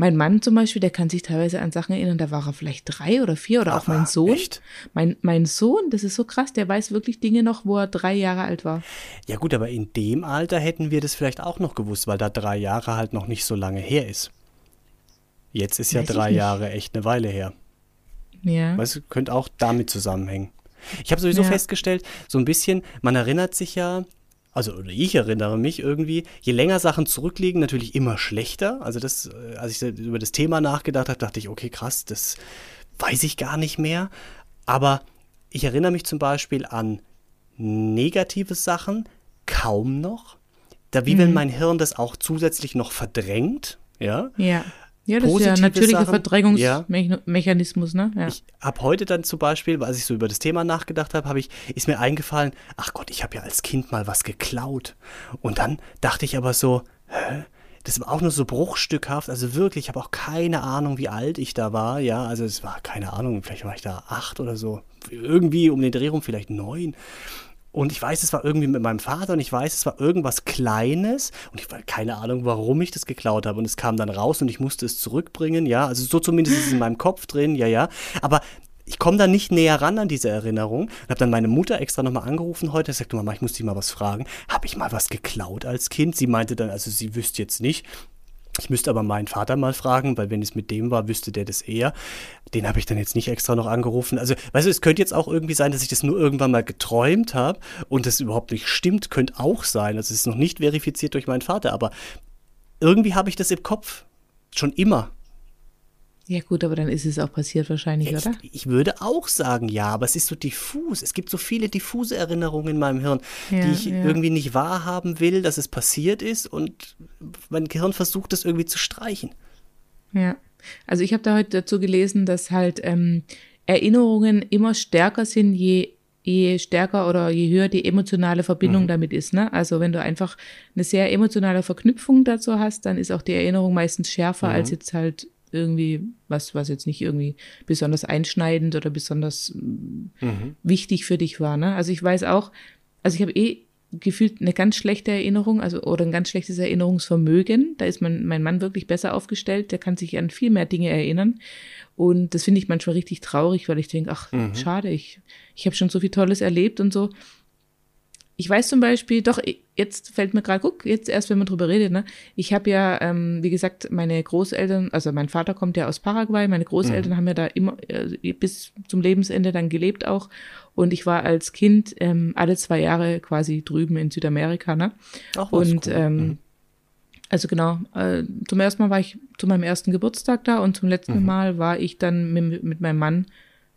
Speaker 3: Mein Mann zum Beispiel, der kann sich teilweise an Sachen erinnern, da war er vielleicht drei oder vier oder Ach, auch mein Sohn. Echt? Mein, mein Sohn, das ist so krass, der weiß wirklich Dinge noch, wo er drei Jahre alt war.
Speaker 2: Ja gut, aber in dem Alter hätten wir das vielleicht auch noch gewusst, weil da drei Jahre halt noch nicht so lange her ist. Jetzt ist ja weiß drei Jahre echt eine Weile her. Ja. Weißt du, könnte auch damit zusammenhängen. Ich habe sowieso ja. festgestellt, so ein bisschen, man erinnert sich ja also oder ich erinnere mich irgendwie, je länger Sachen zurückliegen, natürlich immer schlechter. Also das, äh, als ich über das Thema nachgedacht habe, dachte ich, okay, krass, das weiß ich gar nicht mehr. Aber ich erinnere mich zum Beispiel an negative Sachen kaum noch. Da wie mhm. wenn mein Hirn das auch zusätzlich noch verdrängt, ja.
Speaker 3: Ja. Ja, das ist ja ein natürlicher Verdrängungsmechanismus, ja. ne? Ja.
Speaker 2: Ich habe heute dann zum Beispiel, als ich so über das Thema nachgedacht habe, habe ich, ist mir eingefallen, ach Gott, ich habe ja als Kind mal was geklaut. Und dann dachte ich aber so, hä? Das war auch nur so bruchstückhaft, also wirklich, ich habe auch keine Ahnung, wie alt ich da war, ja, also es war keine Ahnung, vielleicht war ich da acht oder so, irgendwie um den Dreh rum vielleicht neun. Und ich weiß, es war irgendwie mit meinem Vater und ich weiß, es war irgendwas Kleines und ich war keine Ahnung, warum ich das geklaut habe. Und es kam dann raus und ich musste es zurückbringen, ja. Also so zumindest ist es in meinem Kopf drin, ja, ja. Aber ich komme da nicht näher ran an diese Erinnerung und habe dann meine Mutter extra nochmal angerufen heute. Sagte, Mama, ich muss dich mal was fragen. Habe ich mal was geklaut als Kind? Sie meinte dann, also sie wüsste jetzt nicht. Ich müsste aber meinen Vater mal fragen, weil wenn es mit dem war, wüsste der das eher. Den habe ich dann jetzt nicht extra noch angerufen. Also, weißt du, es könnte jetzt auch irgendwie sein, dass ich das nur irgendwann mal geträumt habe und das überhaupt nicht stimmt, könnte auch sein. Also, es ist noch nicht verifiziert durch meinen Vater, aber irgendwie habe ich das im Kopf. Schon immer.
Speaker 3: Ja gut, aber dann ist es auch passiert wahrscheinlich,
Speaker 2: ich,
Speaker 3: oder?
Speaker 2: Ich würde auch sagen, ja, aber es ist so diffus. Es gibt so viele diffuse Erinnerungen in meinem Hirn, ja, die ich ja. irgendwie nicht wahrhaben will, dass es passiert ist und mein Gehirn versucht, das irgendwie zu streichen.
Speaker 3: Ja, also ich habe da heute dazu gelesen, dass halt ähm, Erinnerungen immer stärker sind, je je stärker oder je höher die emotionale Verbindung mhm. damit ist. Ne? Also wenn du einfach eine sehr emotionale Verknüpfung dazu hast, dann ist auch die Erinnerung meistens schärfer mhm. als jetzt halt irgendwie was, was jetzt nicht irgendwie besonders einschneidend oder besonders mhm. wichtig für dich war. Ne? Also ich weiß auch, also ich habe eh gefühlt eine ganz schlechte Erinnerung, also oder ein ganz schlechtes Erinnerungsvermögen. Da ist mein, mein Mann wirklich besser aufgestellt, der kann sich an viel mehr Dinge erinnern. Und das finde ich manchmal richtig traurig, weil ich denke, ach, mhm. schade, ich, ich habe schon so viel Tolles erlebt und so. Ich weiß zum Beispiel, doch, jetzt fällt mir gerade, guck, jetzt erst, wenn man drüber redet, ne? Ich habe ja, ähm, wie gesagt, meine Großeltern, also mein Vater kommt ja aus Paraguay, meine Großeltern mhm. haben ja da immer äh, bis zum Lebensende dann gelebt auch. Und ich war als Kind ähm, alle zwei Jahre quasi drüben in Südamerika, ne? Ach, und cool. ähm, mhm. also genau, äh, zum ersten Mal war ich zu meinem ersten Geburtstag da und zum letzten mhm. Mal war ich dann mit, mit meinem Mann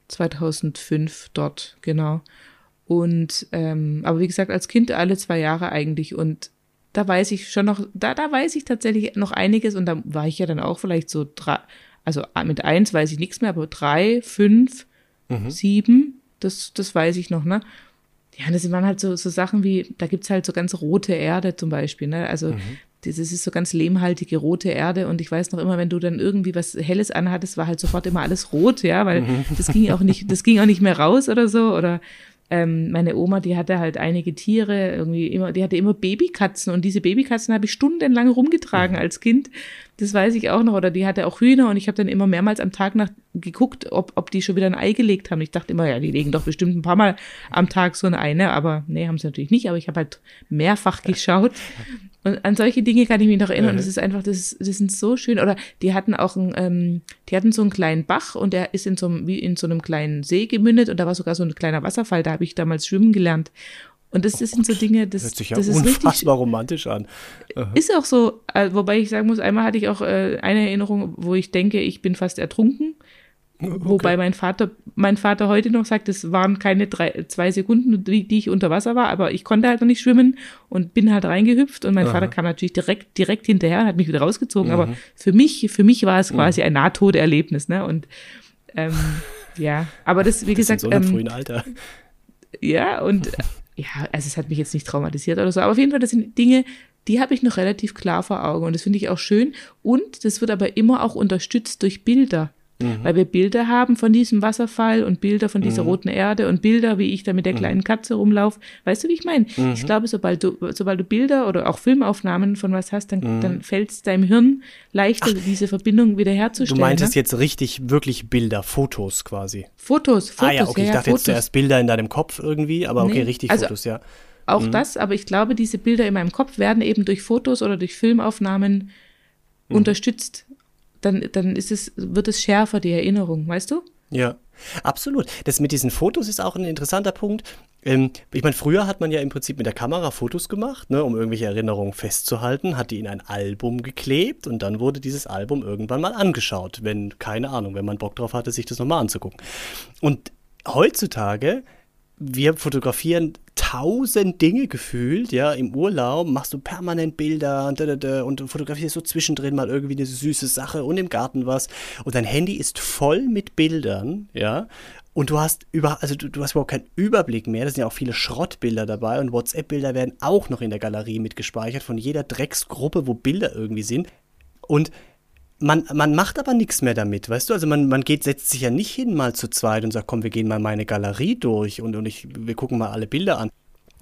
Speaker 3: 2005 dort, genau. Und ähm, aber wie gesagt, als Kind alle zwei Jahre eigentlich. Und da weiß ich schon noch, da, da weiß ich tatsächlich noch einiges und da war ich ja dann auch vielleicht so drei, also mit eins weiß ich nichts mehr, aber drei, fünf, mhm. sieben, das, das weiß ich noch, ne? Ja, das waren halt so, so Sachen wie, da gibt's halt so ganz rote Erde zum Beispiel, ne? Also mhm. das ist so ganz lehmhaltige rote Erde und ich weiß noch immer, wenn du dann irgendwie was Helles anhattest, war halt sofort immer alles rot, ja, weil mhm. das ging auch nicht, das ging auch nicht mehr raus oder so oder ähm, meine Oma, die hatte halt einige Tiere, irgendwie immer, die hatte immer Babykatzen und diese Babykatzen habe ich stundenlang rumgetragen als Kind. Das weiß ich auch noch. Oder die hatte auch Hühner und ich habe dann immer mehrmals am Tag nach geguckt, ob, ob die schon wieder ein Ei gelegt haben. Ich dachte immer, ja, die legen doch bestimmt ein paar Mal am Tag so ein Ei, ne? Aber nee, haben sie natürlich nicht. Aber ich habe halt mehrfach geschaut und an solche Dinge kann ich mich noch erinnern. Und das ist einfach, das, ist, das sind so schön. Oder die hatten auch ein, ähm, die hatten so einen kleinen Bach und der ist in so einem, wie in so einem kleinen See gemündet und da war sogar so ein kleiner Wasserfall. Da habe ich damals schwimmen gelernt. Und das, das sind so Dinge, das,
Speaker 2: Hört sich ja
Speaker 3: das
Speaker 2: ist unfassbar richtig, romantisch an.
Speaker 3: Aha. Ist auch so, äh, wobei ich sagen muss, einmal hatte ich auch äh, eine Erinnerung, wo ich denke, ich bin fast ertrunken. Okay. Wobei mein Vater, mein Vater heute noch sagt, es waren keine drei, zwei Sekunden, die, die, ich unter Wasser war, aber ich konnte halt noch nicht schwimmen und bin halt reingehüpft und mein Aha. Vater kam natürlich direkt, direkt hinterher und hat mich wieder rausgezogen. Mhm. Aber für mich, für mich war es mhm. quasi ein Nahtoderlebnis, ne? Und ähm, ja, aber das, wie das gesagt.
Speaker 2: In so einem ähm, frühen Alter.
Speaker 3: Ja, und ja, also es hat mich jetzt nicht traumatisiert oder so, aber auf jeden Fall, das sind Dinge, die habe ich noch relativ klar vor Augen und das finde ich auch schön. Und das wird aber immer auch unterstützt durch Bilder. Mhm. Weil wir Bilder haben von diesem Wasserfall und Bilder von dieser mhm. roten Erde und Bilder, wie ich da mit der mhm. kleinen Katze rumlaufe. Weißt du, wie ich meine? Mhm. Ich glaube, sobald du, sobald du Bilder oder auch Filmaufnahmen von was hast, dann, mhm. dann fällt es deinem Hirn leichter, Ach, diese Verbindung wiederherzustellen.
Speaker 2: Du meintest
Speaker 3: ne?
Speaker 2: jetzt richtig wirklich Bilder, Fotos quasi.
Speaker 3: Fotos, Fotos.
Speaker 2: Ah ja, okay, ja, ich dachte Fotos. jetzt zuerst Bilder in deinem Kopf irgendwie, aber okay, nee, richtig also, Fotos, ja.
Speaker 3: Auch mhm. das, aber ich glaube, diese Bilder in meinem Kopf werden eben durch Fotos oder durch Filmaufnahmen unterstützt dann, dann ist es, wird es schärfer, die Erinnerung, weißt du?
Speaker 2: Ja, absolut. Das mit diesen Fotos ist auch ein interessanter Punkt. Ähm, ich meine, früher hat man ja im Prinzip mit der Kamera Fotos gemacht, ne, um irgendwelche Erinnerungen festzuhalten, hat die in ein Album geklebt und dann wurde dieses Album irgendwann mal angeschaut, wenn, keine Ahnung, wenn man Bock drauf hatte, sich das nochmal anzugucken. Und heutzutage wir fotografieren tausend Dinge gefühlt, ja, im Urlaub machst du permanent Bilder und, und fotografierst so zwischendrin mal irgendwie eine süße Sache und im Garten was und dein Handy ist voll mit Bildern, ja, und du hast über, also du, du hast überhaupt keinen Überblick mehr. Da sind ja auch viele Schrottbilder dabei und WhatsApp-Bilder werden auch noch in der Galerie mitgespeichert von jeder Drecksgruppe, wo Bilder irgendwie sind. Und man, man macht aber nichts mehr damit, weißt du? Also man, man geht, setzt sich ja nicht hin mal zu zweit und sagt, komm, wir gehen mal meine Galerie durch und, und ich, wir gucken mal alle Bilder an.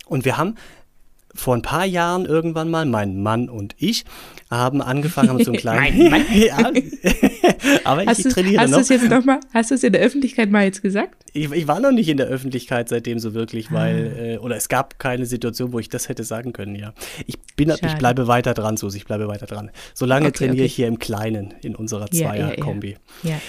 Speaker 2: Und wir haben vor ein paar Jahren irgendwann mal, mein Mann und ich, haben angefangen, haben so einen kleinen. mein Mann. ja, Aber ich,
Speaker 3: Hast
Speaker 2: ich
Speaker 3: du
Speaker 2: trainiere
Speaker 3: hast
Speaker 2: noch.
Speaker 3: jetzt noch mal, hast du es in der Öffentlichkeit mal jetzt gesagt?
Speaker 2: Ich, ich war noch nicht in der Öffentlichkeit seitdem so wirklich, weil,
Speaker 3: Ah.
Speaker 2: äh, oder es gab keine Situation, wo ich das hätte sagen können, ja. Ich bin, ich bleibe weiter dran, Susi, ich bleibe weiter dran. Solange
Speaker 3: Okay,
Speaker 2: trainiere
Speaker 3: okay.
Speaker 2: ich hier im Kleinen in unserer
Speaker 3: Ja, ja, ja.
Speaker 2: Zweier-Kombi.
Speaker 3: Ja.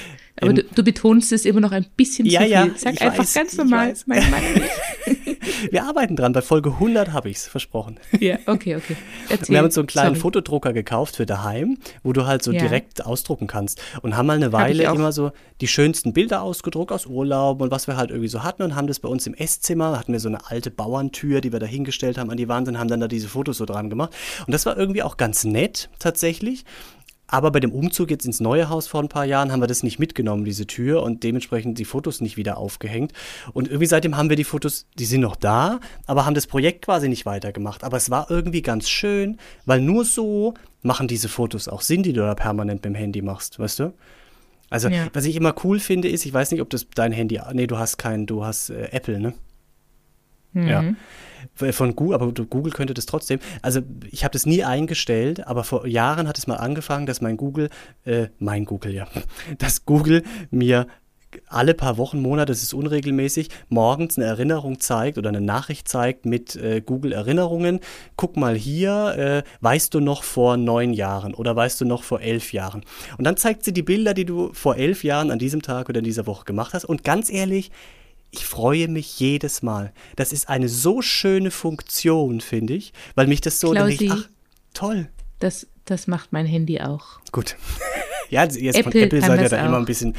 Speaker 3: Aber du, du betonst es immer noch ein bisschen
Speaker 2: Ja,
Speaker 3: zu viel.
Speaker 2: ja,
Speaker 3: Sag einfach
Speaker 2: weiß,
Speaker 3: ganz normal.
Speaker 2: weiß.
Speaker 3: Mein Mann nicht.
Speaker 2: Wir arbeiten dran, bei Folge 100 habe ich es versprochen.
Speaker 3: Ja, okay, okay. Erzähl.
Speaker 2: Wir haben uns so einen kleinen
Speaker 3: Sorry.
Speaker 2: Fotodrucker gekauft für daheim, wo du halt so
Speaker 3: Ja.
Speaker 2: direkt ausdrucken kannst. Und haben mal eine Weile immer so die schönsten Bilder ausgedruckt aus Urlaub und was wir halt irgendwie so hatten und haben das bei uns im Esszimmer, hatten wir so eine alte Bauerntür, die wir da hingestellt haben an die Wand und haben dann da diese Fotos so dran gemacht. Und das war irgendwie auch ganz nett tatsächlich. Aber bei dem Umzug jetzt ins neue Haus vor ein paar Jahren haben wir das nicht mitgenommen, diese Tür, und dementsprechend die Fotos nicht wieder aufgehängt. Und irgendwie seitdem haben wir die Fotos, die sind noch da, aber haben das Projekt quasi nicht weitergemacht. Aber es war irgendwie ganz schön, weil nur so machen diese Fotos auch Sinn, die du da permanent mit dem Handy machst, weißt du? Also,
Speaker 3: Ja.
Speaker 2: was ich immer cool finde, ist, ich weiß nicht, ob das dein Handy, nee, du hast kein, du hast äh, Apple, ne?
Speaker 3: Mhm.
Speaker 2: Ja. Von Google, aber Google könnte das trotzdem. Also ich habe das nie eingestellt, aber vor Jahren hat es mal angefangen, dass mein Google, äh, mein Google, ja, dass Google mir alle paar Wochen, Monate, das ist unregelmäßig, morgens eine Erinnerung zeigt oder eine Nachricht zeigt mit äh, Google Erinnerungen. Guck mal hier, äh, weißt du noch vor neun Jahren oder weißt du noch vor elf Jahren? Und dann zeigt sie die Bilder, die du vor elf Jahren an diesem Tag oder in dieser Woche gemacht hast. Und ganz ehrlich, ich freue mich jedes Mal. Das ist eine so schöne Funktion, finde ich, weil mich das so,
Speaker 3: Klausi.
Speaker 2: ach, toll.
Speaker 3: Das, das macht mein Handy auch.
Speaker 2: Gut. Ja, jetzt von
Speaker 3: Apple
Speaker 2: Apple
Speaker 3: kann
Speaker 2: seid ihr
Speaker 3: das
Speaker 2: da immer
Speaker 3: auch.
Speaker 2: ein bisschen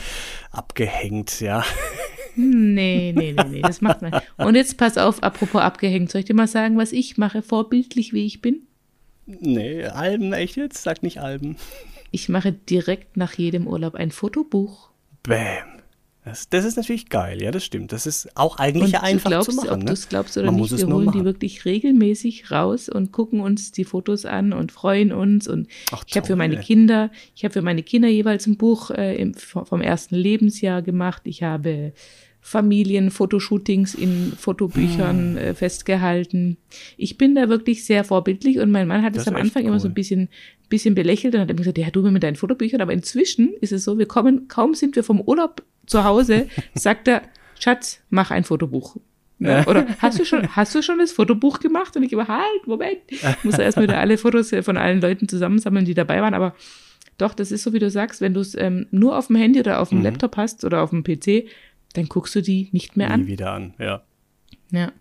Speaker 2: abgehängt, ja.
Speaker 3: Nee, nee, nee, nee, das macht man. Und jetzt pass auf, apropos abgehängt. Soll ich dir mal sagen, was ich mache, vorbildlich wie ich bin?
Speaker 2: Nee, Alben, echt jetzt? Sag nicht Alben.
Speaker 3: Ich mache direkt nach jedem Urlaub ein Fotobuch.
Speaker 2: Bäm. Das, das ist natürlich geil, ja, das stimmt. Das ist auch eigentlich
Speaker 3: du
Speaker 2: einfach
Speaker 3: glaubst,
Speaker 2: zu machen.
Speaker 3: ob
Speaker 2: ne?
Speaker 3: du es glaubst oder
Speaker 2: Man
Speaker 3: nicht, wir holen die
Speaker 2: machen.
Speaker 3: wirklich regelmäßig raus und gucken uns die Fotos an und freuen uns. Und
Speaker 2: Ach,
Speaker 3: ich habe für meine Kinder, ich habe für meine Kinder jeweils ein Buch äh, im, vom ersten Lebensjahr gemacht. Ich habe Familienfotoshootings in
Speaker 2: Hm.
Speaker 3: Fotobüchern äh, festgehalten. Ich bin da wirklich sehr vorbildlich und mein Mann hat
Speaker 2: Das
Speaker 3: es am Anfang immer so
Speaker 2: cool.
Speaker 3: ein bisschen, bisschen belächelt und hat immer gesagt, ja, du mit deinen Fotobüchern, aber inzwischen ist es so, wir kommen, kaum sind wir vom Urlaub zu Hause, sagt er, Schatz, mach ein Fotobuch. Ja, oder hast du schon, hast du schon das Fotobuch gemacht? Und ich immer, halt, Moment. Ich muss erst wieder alle Fotos äh, von allen Leuten zusammensammeln, die dabei waren. Aber doch, das ist so, wie du sagst, wenn du es ähm, nur auf dem Handy oder auf dem
Speaker 2: Mhm.
Speaker 3: Laptop hast oder auf dem PC, dann guckst du die nicht mehr
Speaker 2: Nie
Speaker 3: an.
Speaker 2: wieder an, ja.
Speaker 3: Ja.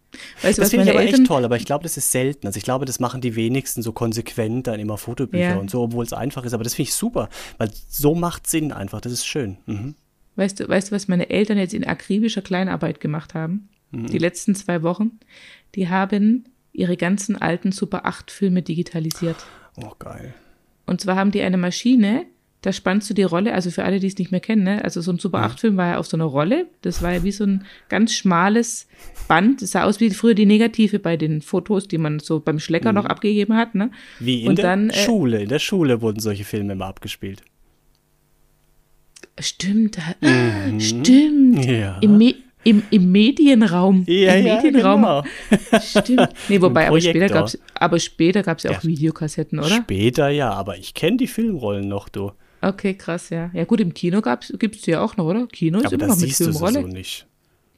Speaker 3: Weißt du,
Speaker 2: Das
Speaker 3: was
Speaker 2: finde ich aber
Speaker 3: Eltern,
Speaker 2: echt toll, aber ich glaube, das ist selten. Also ich glaube, das machen die wenigsten so konsequent dann immer Fotobücher
Speaker 3: Ja.
Speaker 2: und so, obwohl es einfach ist. Aber das finde ich super, weil so macht Sinn einfach. Das ist schön. Mhm.
Speaker 3: weißt du, weißt du, was meine Eltern jetzt in akribischer Kleinarbeit gemacht haben?
Speaker 2: Mhm.
Speaker 3: Die letzten zwei Wochen. Die haben ihre ganzen alten Super 8 Filme digitalisiert.
Speaker 2: Oh, geil.
Speaker 3: Und zwar haben die eine Maschine, da spannst du die Rolle, also für alle, die es nicht mehr kennen, ne? also so ein Super 8-Film war ja auf so einer Rolle. Das war ja wie so ein ganz schmales Band. Das sah aus wie früher die Negative bei den Fotos, die man so beim Schlecker noch abgegeben hat. Ne?
Speaker 2: Wie in
Speaker 3: Und
Speaker 2: der
Speaker 3: dann, äh,
Speaker 2: Schule. In der Schule wurden solche Filme immer abgespielt.
Speaker 3: Stimmt, ah, stimmt.
Speaker 2: Mhm. Ja.
Speaker 3: Im, Me im, Im Medienraum.
Speaker 2: Ja,
Speaker 3: Im
Speaker 2: ja,
Speaker 3: Medienraum.
Speaker 2: genau.
Speaker 3: Stimmt. Nee, wobei, aber später
Speaker 2: Projektor.
Speaker 3: gab's aber später gab's ja auch
Speaker 2: Ja.
Speaker 3: Videokassetten, oder?
Speaker 2: Später ja, aber ich kenne die Filmrollen noch, du.
Speaker 3: Okay, krass, ja. Ja, gut, im Kino gab's, gibt's die ja auch noch, oder? Kino ist
Speaker 2: Aber
Speaker 3: immer noch mit
Speaker 2: siehst du so,
Speaker 3: Filmrolle.
Speaker 2: so nicht.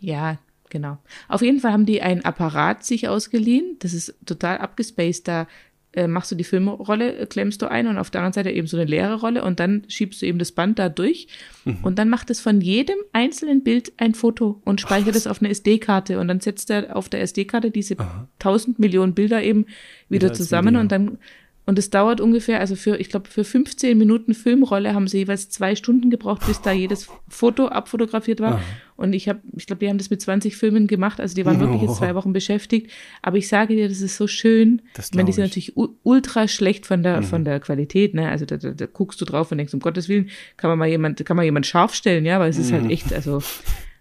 Speaker 3: Ja, genau. Auf jeden Fall haben die ein Apparat sich ausgeliehen. Das ist total abgespaced. Da äh, machst du die Filmrolle, äh, klemmst du ein und auf der anderen Seite eben so eine leere Rolle und dann schiebst du eben das Band da durch
Speaker 2: Mhm.
Speaker 3: und dann macht es von jedem einzelnen Bild ein Foto und speichert es auf eine SD-Karte und dann setzt er auf der SD-Karte diese tausend Millionen Bilder eben
Speaker 2: Wieder als
Speaker 3: zusammen und dann und es dauert ungefähr, also für, ich glaube, für 15 Minuten Filmrolle haben sie jeweils zwei Stunden gebraucht, bis da jedes Foto abfotografiert war. Und ich habe, ich glaube, die haben das mit 20 Filmen gemacht, also die waren wirklich jetzt zwei Wochen beschäftigt. Aber ich sage dir, das ist so schön.
Speaker 2: Das
Speaker 3: ich meine, die sind
Speaker 2: ich.
Speaker 3: natürlich ultra schlecht von der, von der Qualität, ne? Also da, da, da guckst du drauf und denkst, um Gottes Willen, kann man mal jemand, kann man jemand scharf stellen, ja, weil es ist halt echt, also,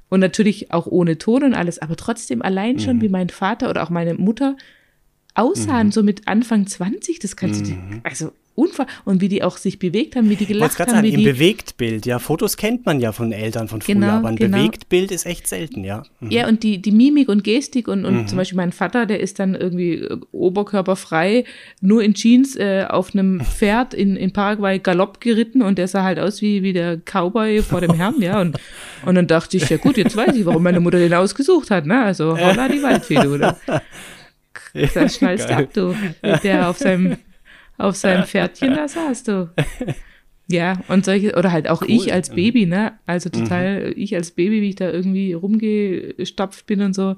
Speaker 3: und natürlich auch ohne Ton und alles, aber trotzdem allein schon, wie mein Vater oder auch meine Mutter aussahen, so mit Anfang 20, das kannst du dir, also unfassbar. Und wie die auch sich bewegt haben, wie die gelacht haben,
Speaker 2: sagen,
Speaker 3: wie
Speaker 2: im
Speaker 3: die,
Speaker 2: Bewegtbild, ja, Fotos kennt man ja von Eltern von früher,
Speaker 3: Genau,
Speaker 2: aber ein
Speaker 3: genau.
Speaker 2: Bewegtbild ist echt selten, ja. Mhm.
Speaker 3: Ja, und die, die Mimik und Gestik und, und zum Beispiel mein Vater, der ist dann irgendwie äh, oberkörperfrei, nur in Jeans äh, auf einem Pferd in, in Paraguay Galopp geritten und der sah halt aus wie, wie der Cowboy vor dem Herrn, ja. Und, und dann dachte ich, ja gut, jetzt weiß ich, warum meine Mutter den ausgesucht hat, ne? Also holla die Waldfee, du, oder? Das schnallst du
Speaker 2: Geil.
Speaker 3: ab, du. Der auf seinem, auf seinem Pferdchen da saß, du. Ja, und solche, oder halt auch
Speaker 2: Cool.
Speaker 3: ich als Baby, ne? Also total, ich als Baby, wie ich da irgendwie rumgestapft bin und so.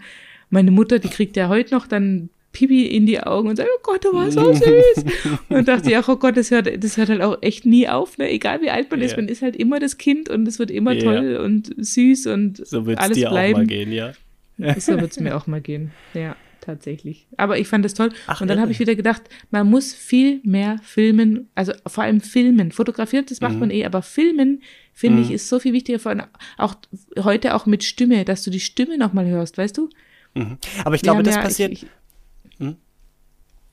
Speaker 3: Meine Mutter, die kriegt ja heute noch dann Pipi in die Augen und sagt, oh Gott, du warst so süß. und dachte ich, ach, oh Gott, das hört, das hört halt auch echt nie auf, ne? Egal wie alt man ist,
Speaker 2: Ja.
Speaker 3: man ist halt immer das Kind und es wird immer
Speaker 2: Ja.
Speaker 3: toll und süß und
Speaker 2: So wird es
Speaker 3: alles
Speaker 2: dir
Speaker 3: bleiben.
Speaker 2: auch mal gehen, ja.
Speaker 3: So wird es mir auch mal gehen. Ja, tatsächlich. Aber ich fand das toll.
Speaker 2: Ach,
Speaker 3: und dann habe ich wieder gedacht, man muss viel mehr filmen, also vor allem filmen. Fotografiert, das macht
Speaker 2: Mhm.
Speaker 3: man eh, aber filmen, finde ich, ist so viel wichtiger. Vor allem auch heute auch mit Stimme, dass du die Stimme nochmal hörst, weißt du?
Speaker 2: Mhm. Aber ich
Speaker 3: Wir
Speaker 2: glaube, das
Speaker 3: ja,
Speaker 2: passiert.
Speaker 3: Ich, ich,
Speaker 2: Hm?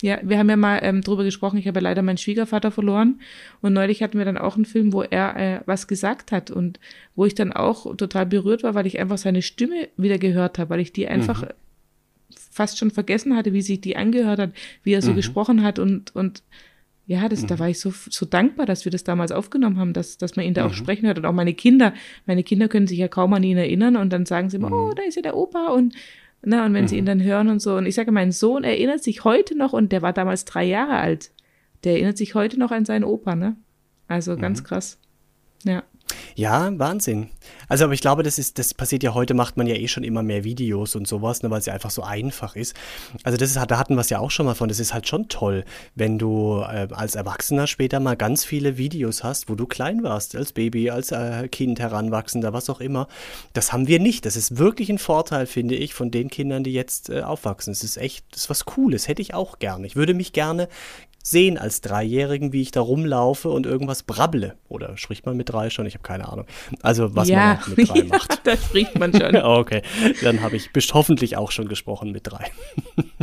Speaker 3: Ja, wir haben ja mal ähm, drüber gesprochen, ich habe ja leider meinen Schwiegervater verloren und neulich hatten wir dann auch einen Film, wo er äh, was gesagt hat und wo ich dann auch total berührt war, weil ich einfach seine Stimme wieder gehört habe, weil ich die einfach fast schon vergessen hatte, wie sich die angehört hat, wie er so gesprochen hat und, und ja, das, da war ich so, so dankbar, dass wir das damals aufgenommen haben, dass, dass man ihn da auch sprechen hört. Und auch meine Kinder, meine Kinder können sich ja kaum an ihn erinnern und dann sagen sie immer, oh, da ist ja der Opa und na, und wenn sie ihn dann hören und so. Und ich sage, mein Sohn erinnert sich heute noch, und der war damals drei Jahre alt, der erinnert sich heute noch an seinen Opa, ne? Also ganz krass. Ja.
Speaker 2: Ja, Wahnsinn. Also, aber ich glaube, das ist, das passiert ja heute, macht man ja eh schon immer mehr Videos und sowas, ne, weil es ja einfach so einfach ist. Also, das ist, da hatten wir es ja auch schon mal von. Das ist halt schon toll, wenn du äh, als Erwachsener später mal ganz viele Videos hast, wo du klein warst, als Baby, als äh, Kind, Heranwachsender, was auch immer. Das haben wir nicht. Das ist wirklich ein Vorteil, finde ich, von den Kindern, die jetzt äh, aufwachsen. Es ist echt, das ist was Cooles. Hätte ich auch gerne. Ich würde mich gerne sehen als Dreijährigen, wie ich da rumlaufe und irgendwas brabble. Oder spricht man mit drei schon? Ich habe keine Ahnung. Also was
Speaker 3: ja,
Speaker 2: man mit drei
Speaker 3: ja,
Speaker 2: macht.
Speaker 3: da spricht man schon.
Speaker 2: Okay, dann habe ich hoffentlich auch schon gesprochen mit drei.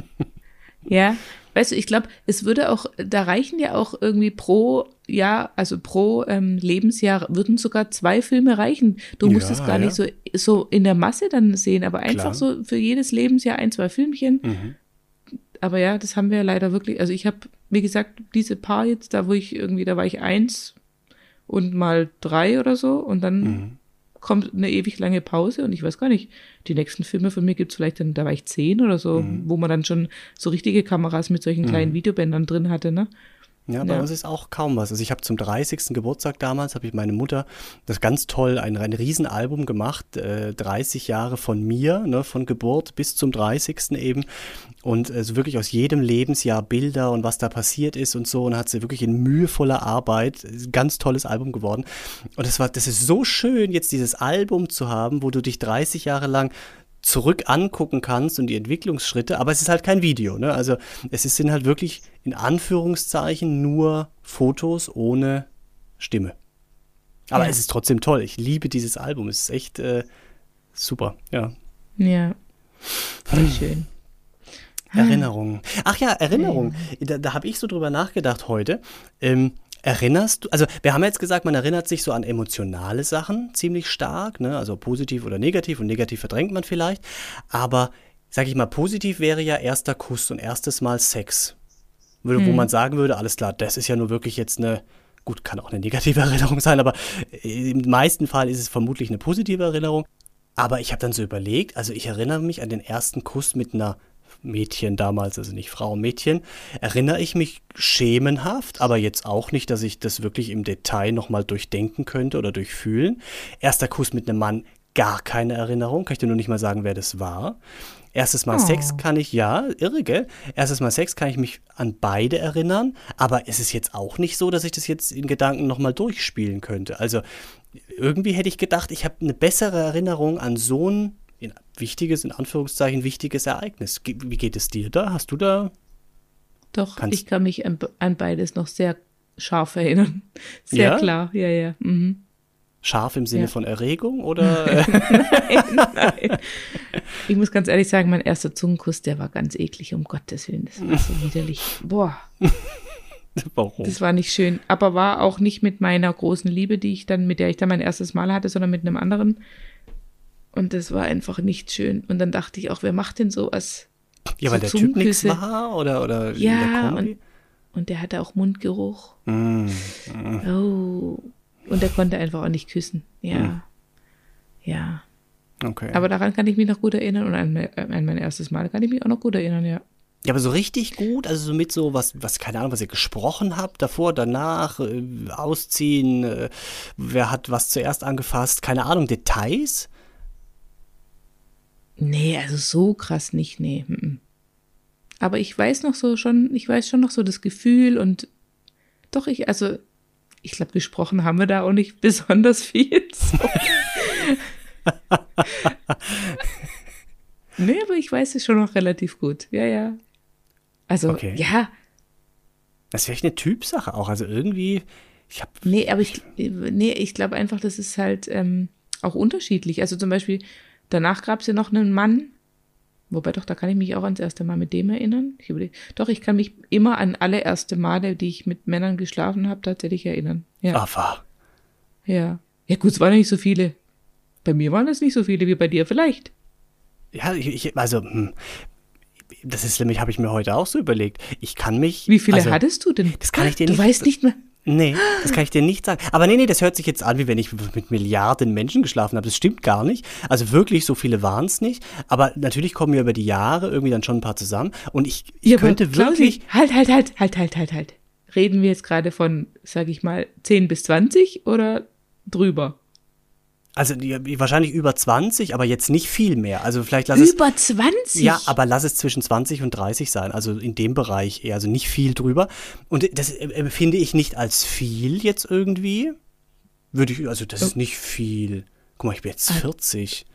Speaker 3: Ja, weißt du, ich glaube, es würde auch, da reichen ja auch irgendwie pro Jahr, also pro ähm, Lebensjahr würden sogar zwei Filme reichen. Du musst es gar
Speaker 2: ja.
Speaker 3: nicht so, so in der Masse dann sehen, aber einfach
Speaker 2: Klar.
Speaker 3: so für jedes Lebensjahr ein, zwei Filmchen.
Speaker 2: Mhm.
Speaker 3: Aber ja, das haben wir ja leider wirklich, also ich habe, wie gesagt, diese paar jetzt, da wo ich irgendwie, da war ich eins und mal drei oder so und dann
Speaker 2: Mhm.
Speaker 3: kommt eine ewig lange Pause und ich weiß gar nicht, die nächsten Filme von mir gibt's vielleicht dann, da war ich zehn oder so,
Speaker 2: Mhm.
Speaker 3: wo man dann schon so richtige Kameras mit solchen kleinen Videobändern drin hatte, ne?
Speaker 2: Ja, bei
Speaker 3: Ja.
Speaker 2: uns ist auch kaum was. Also ich habe zum 30. Geburtstag damals, habe ich meine Mutter das ganz toll, ein, ein Riesenalbum gemacht, äh, 30 Jahre von mir, ne, von Geburt bis zum 30. eben. Und äh, so wirklich aus jedem Lebensjahr Bilder und was da passiert ist und so. Und hat sie wirklich in mühevoller Arbeit, ganz tolles Album geworden. Und das war, das ist so schön, jetzt dieses Album zu haben, wo du dich 30 Jahre lang zurück angucken kannst und die Entwicklungsschritte, aber es ist halt kein Video, ne? Also es ist, sind halt wirklich in Anführungszeichen nur Fotos ohne Stimme. Aber
Speaker 3: Ja.
Speaker 2: es ist trotzdem toll. Ich liebe dieses Album. Es ist echt äh, super, ja.
Speaker 3: Ja. Voll schön.
Speaker 2: Erinnerungen. Ach ja, Erinnerungen. Da, da habe ich so drüber nachgedacht heute. Ähm, erinnerst du, also wir haben jetzt gesagt, man erinnert sich so an emotionale Sachen ziemlich stark, ne? also positiv oder negativ und negativ verdrängt man vielleicht. Aber sag ich mal, positiv wäre ja erster Kuss und erstes Mal Sex. Wo, wo man sagen würde, alles klar, das ist ja nur wirklich jetzt eine, gut, kann auch eine negative Erinnerung sein, aber im meisten Fall ist es vermutlich eine positive Erinnerung. Aber ich habe dann so überlegt, also ich erinnere mich an den ersten Kuss mit einer Mädchen damals, also nicht Frau, Mädchen, erinnere ich mich schemenhaft, aber jetzt auch nicht, dass ich das wirklich im Detail nochmal durchdenken könnte oder durchfühlen. Erster Kuss mit einem Mann, gar keine Erinnerung, kann ich dir nur nicht mal sagen, wer das war. Erstes Mal
Speaker 3: Oh.
Speaker 2: Sex kann ich, ja, irre, gell? Erstes Mal Sex kann ich mich an beide erinnern, aber es ist jetzt auch nicht so, dass ich das jetzt in Gedanken nochmal durchspielen könnte. Also irgendwie hätte ich gedacht, ich habe eine bessere Erinnerung an so ein in, wichtiges, in Anführungszeichen, wichtiges Ereignis. Wie geht es dir da? Hast du da?
Speaker 3: Doch,
Speaker 2: Kannst-
Speaker 3: ich kann mich an, an beides noch sehr scharf erinnern. Sehr
Speaker 2: Ja?
Speaker 3: klar, ja, ja. Mhm.
Speaker 2: Scharf im Sinne
Speaker 3: Ja.
Speaker 2: von Erregung oder? Äh,
Speaker 3: Nein. Ich muss ganz ehrlich sagen, mein erster Zungenkuss, der war ganz eklig, um Gottes Willen. Das war so widerlich. Boah.
Speaker 2: Warum?
Speaker 3: Das war nicht schön. Aber war auch nicht mit meiner großen Liebe, die ich dann, mit der ich dann mein erstes Mal hatte, sondern mit einem anderen. Und das war einfach nicht schön. Und dann dachte ich auch, wer macht denn sowas?
Speaker 2: Ja,
Speaker 3: so
Speaker 2: weil der Typ nichts war oder, oder
Speaker 3: Ja, und, und der hatte auch Mundgeruch.
Speaker 2: Mm.
Speaker 3: Oh. Und der konnte einfach auch nicht küssen. Ja. Ja.
Speaker 2: Okay.
Speaker 3: Aber daran kann ich mich noch gut erinnern. Und an, mein- an mein erstes Mal kann ich mich auch noch gut erinnern, ja.
Speaker 2: ja, aber so richtig gut, also so mit so was, was, keine Ahnung, was ihr gesprochen habt, davor, danach, äh, ausziehen, äh, wer hat was zuerst angefasst, keine Ahnung, Details?
Speaker 3: Nee, also so krass nicht, nee. Aber ich weiß noch so schon, ich weiß schon noch so das Gefühl und doch ich, also ich glaube, gesprochen haben wir da auch nicht besonders viel. So. nee, aber ich weiß es schon noch relativ gut. Ja, ja. Also,
Speaker 2: Okay.
Speaker 3: ja,
Speaker 2: Das ist vielleicht eine Typsache auch, also irgendwie, ich habe
Speaker 3: Nee, aber ich, nee, ich glaube einfach, das ist halt ähm, auch unterschiedlich. Also zum Beispiel, danach gab es ja noch einen Mann, wobei doch, da kann ich mich auch ans erste Mal mit dem erinnern. Ich überleg, doch, ich kann mich immer an alle erste Male, die ich mit Männern geschlafen habe, tatsächlich erinnern. Ja,
Speaker 2: aber
Speaker 3: ja. Ja gut, es waren nicht so viele. Bei mir waren es nicht so viele wie bei dir vielleicht.
Speaker 2: Ja, ich, ich, also, hm, das ist nämlich, habe ich mir heute auch so überlegt. Ich kann mich.
Speaker 3: Wie viele
Speaker 2: also,
Speaker 3: hattest du denn?
Speaker 2: das kann ich dir
Speaker 3: du
Speaker 2: nicht-
Speaker 3: weißt nicht mehr.
Speaker 2: Nee, das kann ich dir nicht sagen. Aber nee, nee, das hört sich jetzt an, wie wenn ich mit Milliarden Menschen geschlafen habe. Das stimmt gar nicht. Also wirklich, so viele waren es nicht. Aber natürlich kommen mir über die Jahre irgendwie dann schon ein paar zusammen. Und ich, ich
Speaker 3: Ja,
Speaker 2: könnte wirklich.
Speaker 3: Halt, halt, halt, halt, halt, halt, halt. Reden wir jetzt gerade von, sag ich mal, 10 bis 20 oder drüber?
Speaker 2: Also die, wahrscheinlich über 20, aber jetzt nicht viel mehr. Also vielleicht lass es.
Speaker 3: Über 20?
Speaker 2: Ja, aber lass es zwischen 20 und 30 sein, also in dem Bereich eher, also nicht viel drüber. Und das äh, empfinde ich nicht als viel jetzt irgendwie. Würde ich, also das ist nicht viel. Guck mal, ich bin jetzt 40.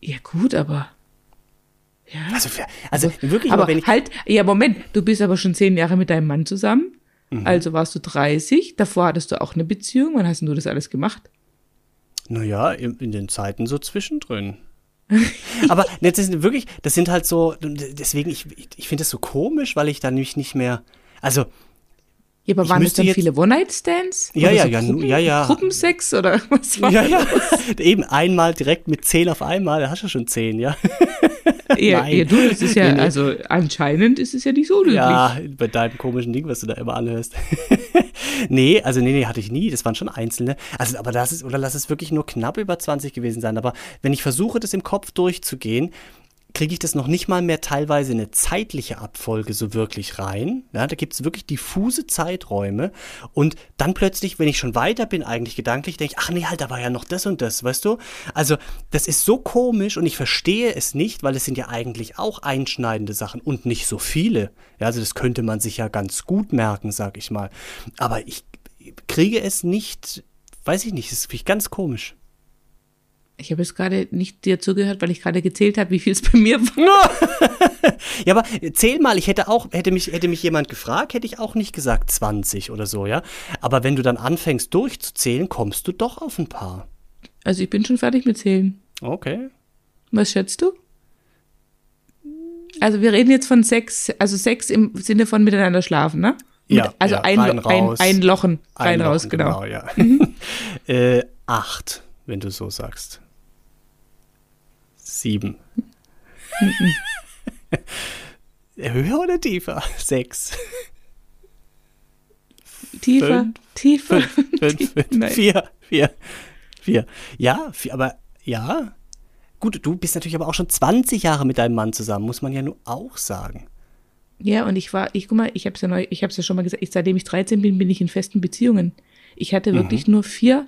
Speaker 3: Ja, gut, aber. Ja.
Speaker 2: Also, also wirklich,
Speaker 3: aber
Speaker 2: ich.
Speaker 3: halt, ja, Moment, du bist aber schon zehn Jahre mit deinem Mann zusammen.
Speaker 2: Mhm.
Speaker 3: Also warst du 30. Davor hattest du auch eine Beziehung. Wann hast denn du das alles gemacht?
Speaker 2: Naja, in, in den Zeiten so zwischendrin. aber jetzt ist wirklich, das sind halt so, deswegen, ich, ich finde das so komisch, weil ich dann mich nicht mehr. Also,
Speaker 3: Ja, aber waren das dann
Speaker 2: jetzt-
Speaker 3: viele One-Night-Stands?
Speaker 2: Ja, ja,
Speaker 3: so
Speaker 2: ja,
Speaker 3: Gruppen,
Speaker 2: ja, ja.
Speaker 3: Gruppensex oder was war
Speaker 2: ja, ja, eben einmal direkt mit zehn auf einmal, da hast du schon zehn, ja.
Speaker 3: Ja,
Speaker 2: Nein.
Speaker 3: ja, du, das ist ja, also anscheinend ist es ja nicht so löblich.
Speaker 2: Ja, bei deinem komischen Ding, was du da immer anhörst. nee, also nee, nee, hatte ich nie. Das waren schon einzelne. Also, aber das ist, oder lass es wirklich nur knapp über 20 gewesen sein. Aber wenn ich versuche, das im Kopf durchzugehen, kriege ich das noch nicht mal mehr teilweise in eine zeitliche Abfolge so wirklich rein. Ja, da gibt es wirklich diffuse Zeiträume. Und dann plötzlich, wenn ich schon weiter bin, eigentlich gedanklich, denke ich, ach nee, halt, da war ja noch das und das, weißt du? Also, das ist so komisch und ich verstehe es nicht, weil es sind ja eigentlich auch einschneidende Sachen und nicht so viele. Ja, also das könnte man sich ja ganz gut merken, sag ich mal. Aber ich kriege es nicht, weiß ich nicht, das finde ich ganz komisch.
Speaker 3: Ich habe jetzt gerade nicht dir zugehört, weil ich gerade gezählt habe, wie viel es bei mir war.
Speaker 2: Ja, aber zähl mal, ich hätte auch, hätte mich, hätte mich jemand gefragt, hätte ich auch nicht gesagt 20 oder so, ja. Aber wenn du dann anfängst durchzuzählen, kommst du doch auf ein paar.
Speaker 3: Also ich bin schon fertig mit Zählen.
Speaker 2: Okay.
Speaker 3: Was schätzt du? Also wir reden jetzt von Sex, also Sex im Sinne von miteinander schlafen, ne? Mit,
Speaker 2: Ja,
Speaker 3: also
Speaker 2: ja,
Speaker 3: ein,
Speaker 2: rein,
Speaker 3: ein,
Speaker 2: raus.
Speaker 3: einlochen, rein
Speaker 2: Einlochen,
Speaker 3: raus, genau.
Speaker 2: ja. äh, acht, wenn du so sagst. Sieben. Höher oder tiefer? Sechs.
Speaker 3: Tiefer,
Speaker 2: Fünf,
Speaker 3: tiefer.
Speaker 2: Fünf, fünf, fünf, vier, vier, vier. Ja, vier, aber ja. Gut, du bist natürlich aber auch schon 20 Jahre mit deinem Mann zusammen, muss man ja nur auch sagen.
Speaker 3: Ja, und ich war, ich guck mal, ich habe es ja neu, ich habe es ja schon mal gesagt, ich, seitdem ich 13 bin, bin ich in festen Beziehungen. Ich hatte wirklich nur vier,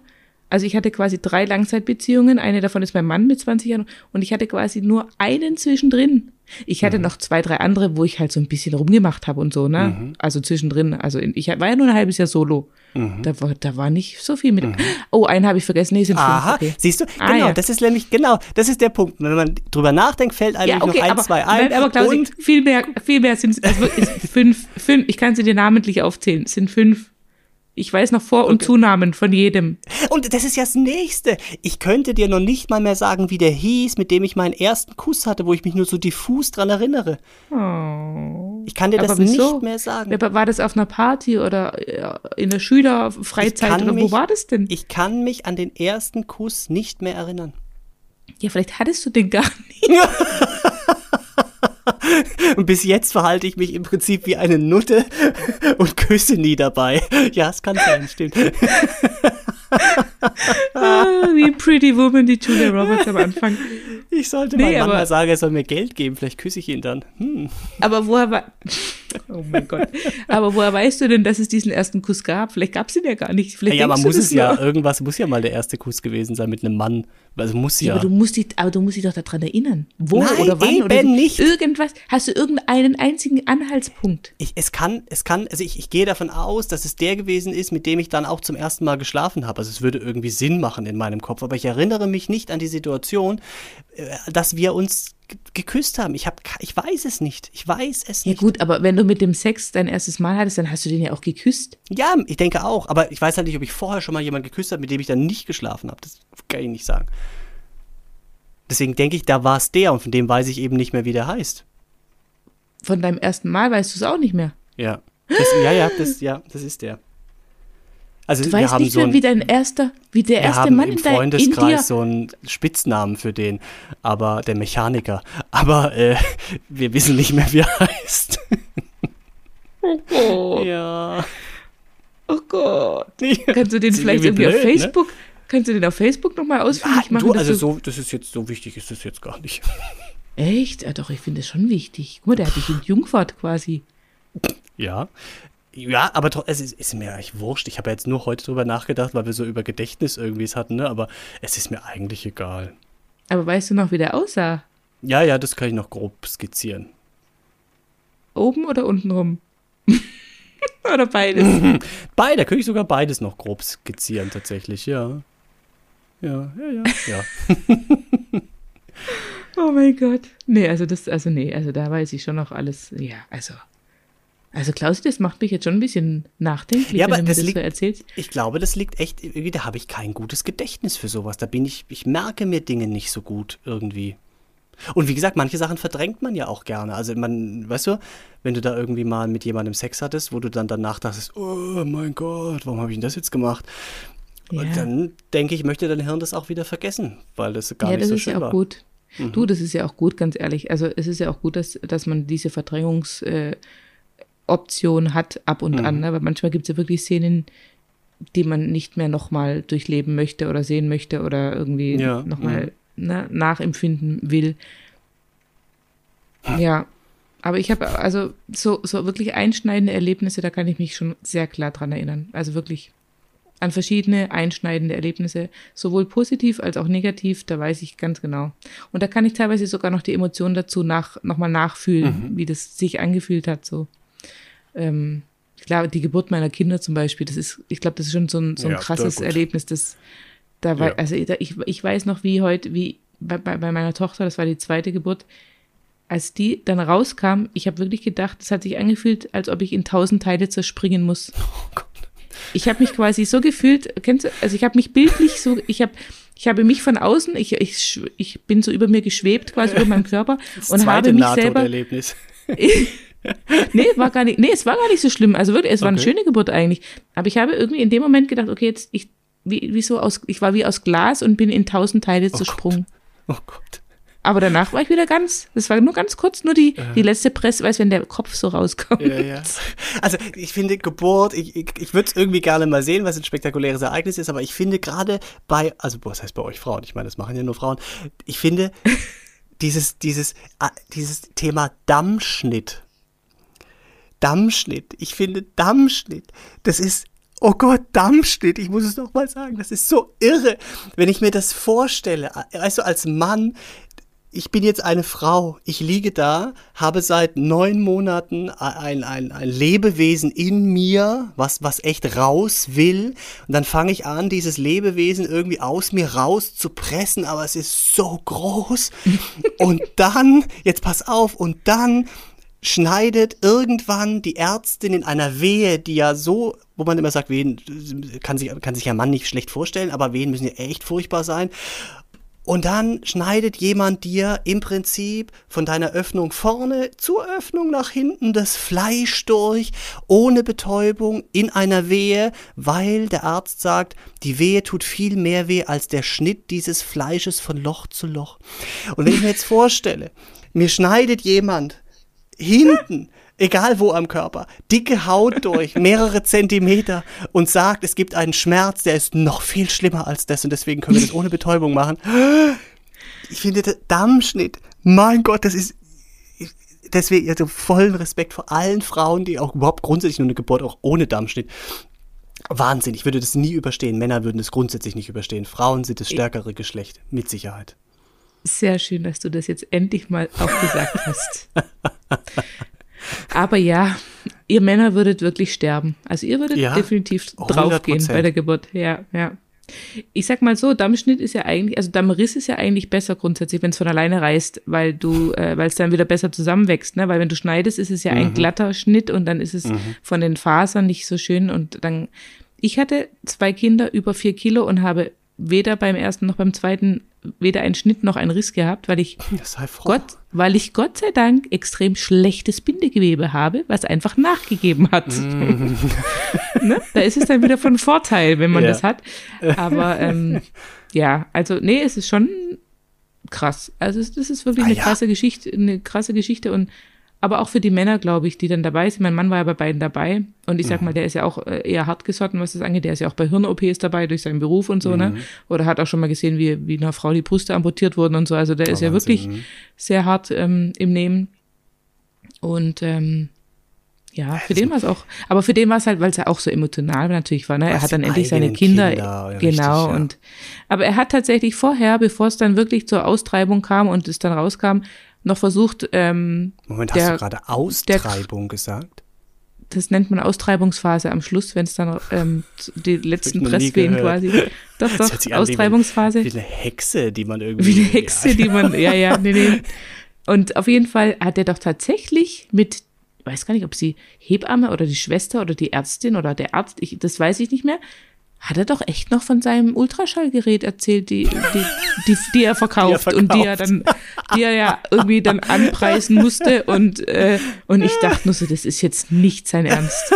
Speaker 3: also ich hatte quasi drei Langzeitbeziehungen, eine davon ist mein Mann mit 20 Jahren und ich hatte quasi nur einen zwischendrin. Ich hatte noch zwei, drei andere, wo ich halt so ein bisschen rumgemacht habe und so, ne? Also zwischendrin, also in, ich war ja nur ein halbes Jahr solo. Da war, da war nicht so viel mit. Oh, einen habe ich vergessen, nee, sind fünf.
Speaker 2: Aha,
Speaker 3: okay.
Speaker 2: siehst du?
Speaker 3: Ah,
Speaker 2: genau,
Speaker 3: ja.
Speaker 2: das ist nämlich, genau, das ist der Punkt. Wenn man drüber nachdenkt, fällt einem
Speaker 3: Ja, okay,
Speaker 2: noch ein,
Speaker 3: aber,
Speaker 2: zwei ein.
Speaker 3: aber Klausi,
Speaker 2: und
Speaker 3: viel mehr, viel mehr sind es, also fünf, fünf, ich kann sie dir namentlich aufzählen, sind fünf. Ich weiß noch Vor- und Zunamen von jedem.
Speaker 2: Und das ist ja das Nächste. Ich könnte dir noch nicht mal mehr sagen, wie der hieß, mit dem ich meinen ersten Kuss hatte, wo ich mich nur so diffus dran erinnere.
Speaker 3: Oh.
Speaker 2: Ich kann dir das
Speaker 3: wieso?
Speaker 2: nicht mehr sagen.
Speaker 3: War das auf einer Party oder äh, in der Schülerfreizeit oder wo
Speaker 2: mich-
Speaker 3: war das denn?
Speaker 2: Ich kann mich an den ersten Kuss nicht mehr erinnern.
Speaker 3: ja, vielleicht hattest du den gar nicht.
Speaker 2: Und bis jetzt verhalte ich mich im Prinzip wie eine Nutte und küsse nie dabei. Ja, es kann sein, stimmt.
Speaker 3: Ah, wie Pretty Woman, die Julia Roberts am Anfang.
Speaker 2: Ich sollte
Speaker 3: Nee,
Speaker 2: meinem Mann mal sagen, er soll mir Geld geben, vielleicht küsse ich ihn dann. Hm.
Speaker 3: Aber woher war. Oh mein Gott. Aber woher weißt du denn, dass es diesen ersten Kuss gab? Vielleicht gab es ihn ja gar nicht. Vielleicht
Speaker 2: Ja, man muss es ja, irgendwas muss ja mal der erste Kuss gewesen sein mit einem Mann. Also muss
Speaker 3: Ja,
Speaker 2: ja.
Speaker 3: aber du musst dich, aber du musst dich doch daran erinnern. Wo
Speaker 2: Nein,
Speaker 3: oder wann oder
Speaker 2: eben
Speaker 3: wie-
Speaker 2: nicht.
Speaker 3: irgendwas. Hast du irgendeinen einzigen Anhaltspunkt?
Speaker 2: Ich, es kann, es kann, also ich, ich gehe davon aus, dass es der gewesen ist, mit dem ich dann auch zum ersten Mal geschlafen habe. Also es würde irgendwie Sinn machen in meinem Kopf, aber ich erinnere mich nicht an die Situation, äh, dass wir uns ge- geküsst haben. Ich habe, ich weiß es nicht. Ich weiß es
Speaker 3: Ja
Speaker 2: nicht.
Speaker 3: gut, aber wenn du mit dem Sex dein erstes Mal hattest, dann hast du den ja auch geküsst.
Speaker 2: Ja, ich denke auch, aber ich weiß halt nicht, ob ich vorher schon mal jemanden geküsst habe, mit dem ich dann nicht geschlafen habe. Das kann ich nicht sagen. Deswegen denke ich, da war es der und von dem weiß ich eben nicht mehr, wie der heißt.
Speaker 3: Von deinem ersten Mal weißt du es auch nicht mehr.
Speaker 2: Ja. Das, ja, ja, das, ja, das ist der. Also
Speaker 3: Du
Speaker 2: wir
Speaker 3: weißt
Speaker 2: haben
Speaker 3: nicht
Speaker 2: so ein,
Speaker 3: wie dein erster, wie der
Speaker 2: wir
Speaker 3: erste
Speaker 2: haben
Speaker 3: Mann
Speaker 2: im. Freundeskreis so einen Spitznamen für den, aber der Mechaniker. Aber äh, wir wissen nicht mehr, wie er heißt.
Speaker 3: Oh,
Speaker 2: Ja.
Speaker 3: oh Gott. Kannst du den
Speaker 2: Ist
Speaker 3: vielleicht
Speaker 2: irgendwie
Speaker 3: irgendwie auf
Speaker 2: blöd, ne?
Speaker 3: Facebook, kannst du den auf Facebook nochmal
Speaker 2: Ah,
Speaker 3: ausfindig machen?
Speaker 2: du, also
Speaker 3: du,
Speaker 2: so, das ist jetzt so wichtig, ist das jetzt gar nicht.
Speaker 3: Echt? Ja, doch, ich finde das schon wichtig. Guck mal, der hat dich in Jungfahrt quasi.
Speaker 2: Ja. Ja, aber tro- es ist, ist mir eigentlich wurscht. Ich habe ja jetzt nur heute drüber nachgedacht, weil wir so über Gedächtnis irgendwie es hatten, ne? Aber es ist mir eigentlich egal.
Speaker 3: Aber weißt du noch, wie der aussah?
Speaker 2: Ja, ja, das kann ich noch grob skizzieren.
Speaker 3: Oben oder unten rum? oder beides?
Speaker 2: Beide, könnte ich sogar beides noch grob skizzieren, tatsächlich, ja. Ja, ja, ja, ja.
Speaker 3: Oh mein Gott. Nee, also das, also nee, also da weiß ich schon noch alles. Ja, also. Also Klausi, das macht mich jetzt schon ein bisschen nachdenklich,
Speaker 2: Ja,
Speaker 3: wenn du mir
Speaker 2: das
Speaker 3: das so
Speaker 2: liegt-
Speaker 3: erzählst.
Speaker 2: Ich glaube, das liegt echt, irgendwie, da habe ich kein gutes Gedächtnis für sowas. Da bin ich, ich merke mir Dinge nicht so gut irgendwie. Und wie gesagt, manche Sachen verdrängt man ja auch gerne. Also man, weißt du, wenn du da irgendwie mal mit jemandem Sex hattest, wo du dann danach dachtest, oh mein Gott, warum habe ich denn das jetzt gemacht?
Speaker 3: Ja.
Speaker 2: Und dann denke ich, möchte dein Hirn das auch wieder vergessen, weil das gar
Speaker 3: ja,
Speaker 2: nicht
Speaker 3: das
Speaker 2: so
Speaker 3: ist
Speaker 2: schön
Speaker 3: ja auch
Speaker 2: war.
Speaker 3: gut.
Speaker 2: Mhm.
Speaker 3: Du, das ist ja auch gut, ganz ehrlich. Also es ist ja auch gut, dass, dass man diese Verdrängungsoption äh, Option hat ab und
Speaker 2: Mhm.
Speaker 3: an. Ne? Weil manchmal gibt es ja wirklich Szenen, die man nicht mehr nochmal durchleben möchte oder sehen möchte oder irgendwie
Speaker 2: Ja,
Speaker 3: nochmal ne, nachempfinden will. Ja, aber ich habe also so, so wirklich einschneidende Erlebnisse, da kann ich mich schon sehr klar dran erinnern. Also wirklich an verschiedene einschneidende Erlebnisse, sowohl positiv als auch negativ, da weiß ich ganz genau. Und da kann ich teilweise sogar noch die Emotionen dazu nach, nochmal nachfühlen,
Speaker 2: Mhm.
Speaker 3: wie das sich angefühlt hat, so. Ähm, klar, die Geburt meiner Kinder zum Beispiel, das ist, ich glaube, das ist schon so ein, so ein
Speaker 2: Ja,
Speaker 3: krasses. Erlebnis, das, da war,
Speaker 2: Ja.
Speaker 3: also da, ich, ich weiß noch, wie heute, wie bei, bei, bei meiner Tochter, das war die zweite Geburt, als die dann rauskam, ich habe wirklich gedacht, es hat sich angefühlt, als ob ich in tausend Teile zerspringen muss.
Speaker 2: Oh Gott.
Speaker 3: Ich habe mich quasi so gefühlt, kennst du, also ich habe mich bildlich so, ich habe ich habe mich von außen, ich, ich, ich bin so über mir geschwebt, quasi über meinem Körper
Speaker 2: Das
Speaker 3: und habe mich selber. nee, war gar nicht, nee, es war gar nicht so schlimm. Also wirklich, es war eine
Speaker 2: Okay.
Speaker 3: schöne Geburt eigentlich. Aber ich habe irgendwie in dem Moment gedacht, okay, jetzt, ich, wie, wie so aus, ich war wie aus Glas und bin in tausend Teile zersprungen.
Speaker 2: Oh Gott.
Speaker 3: Aber danach war ich wieder ganz, das war nur ganz kurz, nur die, die letzte Presse, weißt du, wenn der Kopf so rauskommt.
Speaker 2: Ja, ja. Also ich finde Geburt, ich, ich, ich würde es irgendwie gerne mal sehen, was ein spektakuläres Ereignis ist, aber ich finde gerade bei, also was heißt bei euch Frauen, ich meine, das machen ja nur Frauen, ich finde dieses, dieses, ah, dieses Thema Dammschnitt, Dammschnitt, ich finde Dammschnitt, das ist, oh Gott, Dammschnitt, ich muss es noch mal sagen, das ist so irre, wenn ich mir das vorstelle, du, als Mann, ich bin jetzt eine Frau. Ich liege da, habe seit neun Monaten ein, ein, ein Lebewesen in mir, was, was echt raus will. Und dann fange ich an, dieses Lebewesen irgendwie aus mir raus zu pressen, aber es ist so groß. Und dann, jetzt pass auf, und dann schneidet irgendwann die Ärztin in einer Wehe, die ja so, wo man immer sagt, Wehen kann sich, kann sich ein Mann nicht schlecht vorstellen, aber Wehen müssen ja echt furchtbar sein. Und dann schneidet jemand dir im Prinzip von deiner Öffnung vorne zur Öffnung nach hinten das Fleisch durch, ohne Betäubung, in einer Wehe, weil der Arzt sagt, die Wehe tut viel mehr weh als der Schnitt dieses Fleisches von Loch zu Loch. Und wenn ich mir jetzt vorstelle, mir schneidet jemand hinten egal wo am Körper, dicke Haut durch, mehrere Zentimeter und sagt, es gibt einen Schmerz, der ist noch viel schlimmer als das und deswegen können wir das ohne Betäubung machen. Ich finde, der Dammschnitt, mein Gott, das ist, deswegen, also vollen Respekt vor allen Frauen, die auch überhaupt grundsätzlich nur eine Geburt auch ohne Dammschnitt Wahnsinn, ich würde das nie überstehen. Männer würden es grundsätzlich nicht überstehen. Frauen sind das stärkere Geschlecht, mit Sicherheit.
Speaker 3: Sehr schön, dass du das jetzt endlich mal auch gesagt hast. Aber ja, ihr Männer würdet wirklich sterben. Also ihr würdet ja, definitiv draufgehen bei der Geburt. Ja, ja. Ich sag mal so, Dammschnitt ist ja eigentlich, also Dammriss ist ja eigentlich besser grundsätzlich, wenn es von alleine reißt, weil du, äh, weil es dann wieder besser zusammenwächst, ne? Weil wenn du schneidest, ist es ja mhm. ein glatter Schnitt und dann ist es mhm. von den Fasern nicht so schön und dann. Ich hatte zwei Kinder über vier Kilo und habe weder beim ersten noch beim zweiten weder einen Schnitt noch einen Riss gehabt, weil ich Gott, weil ich Gott sei Dank extrem schlechtes Bindegewebe habe, was einfach nachgegeben hat. Mm. ne? Da ist es dann wieder von Vorteil, wenn man ja. das hat. Aber ähm, ja, also nee, es ist schon krass. Also das ist wirklich ah, eine krasse ja. Geschichte, eine krasse Geschichte und aber auch für die Männer, glaube ich, die dann dabei sind. Mein Mann war ja bei beiden dabei. Und ich sag mal, der ist ja auch äh, eher hartgesotten, was das angeht. Der ist ja auch bei Hirn-OPs dabei durch seinen Beruf und so, ne? mhm. ne? Oder hat auch schon mal gesehen, wie, wie einer Frau die Brüste amputiert wurden und so. Also der oh, ist ja wirklich mhm. sehr hart ähm, im Nehmen. Und ähm, ja, für den war es auch, aber für den war es halt, weil es ja auch so emotional natürlich war, ne? Er hat dann endlich seine Kinder, Kinder genau, richtig, ja. und, aber er hat tatsächlich vorher, bevor es dann wirklich zur Austreibung kam und es dann rauskam, noch versucht. Ähm,
Speaker 2: Moment, der, hast du gerade Austreibung der, gesagt?
Speaker 3: Das nennt man Austreibungsphase am Schluss, wenn es dann ähm, die letzten Presswehen quasi. Doch, doch, Austreibungsphase.
Speaker 2: Wie, wie, eine Hexe, die man irgendwie.
Speaker 3: Wie eine Hexe, die man, ja, ja, nee, nee. Und auf jeden Fall hat er doch tatsächlich mit, ich weiß gar nicht, ob sie Hebamme oder die Schwester oder die Ärztin oder der Arzt, ich, das weiß ich nicht mehr, hat er doch echt noch von seinem Ultraschallgerät erzählt, die, die, die, die er verkauft, die er verkauft. und die er dann, die er ja irgendwie dann anpreisen musste und, äh, und ich dachte nur so, das ist jetzt nicht sein Ernst.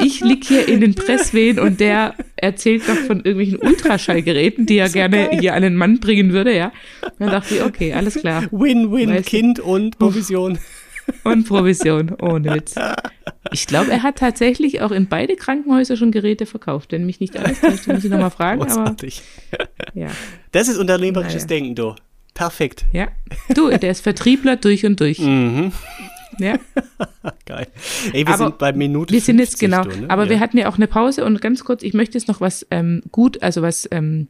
Speaker 3: Ich lieg hier in den Presswehen und der erzählt noch von irgendwelchen Ultraschallgeräten, die er gerne geil. hier an den Mann bringen würde, ja. Dann dachte ich, okay, alles klar.
Speaker 2: Win-win, Kind und Provision.
Speaker 3: Und Provision, ohne Witz. Ich glaube, er hat tatsächlich auch in beide Krankenhäuser schon Geräte verkauft. Wenn mich nicht alles täuscht, muss ich nochmal fragen. Großartig.
Speaker 2: Aber, ja. Das ist unternehmerisches naja. Denken, du. Perfekt.
Speaker 3: Ja. Du, der ist Vertriebler durch und durch. Mhm. Ja.
Speaker 2: Geil. Ey, wir aber sind bei Minute
Speaker 3: Wir sind jetzt genau. Du, ne? Aber ja. wir hatten ja auch eine Pause und ganz kurz, ich möchte jetzt noch was ähm, gut, also was, ähm,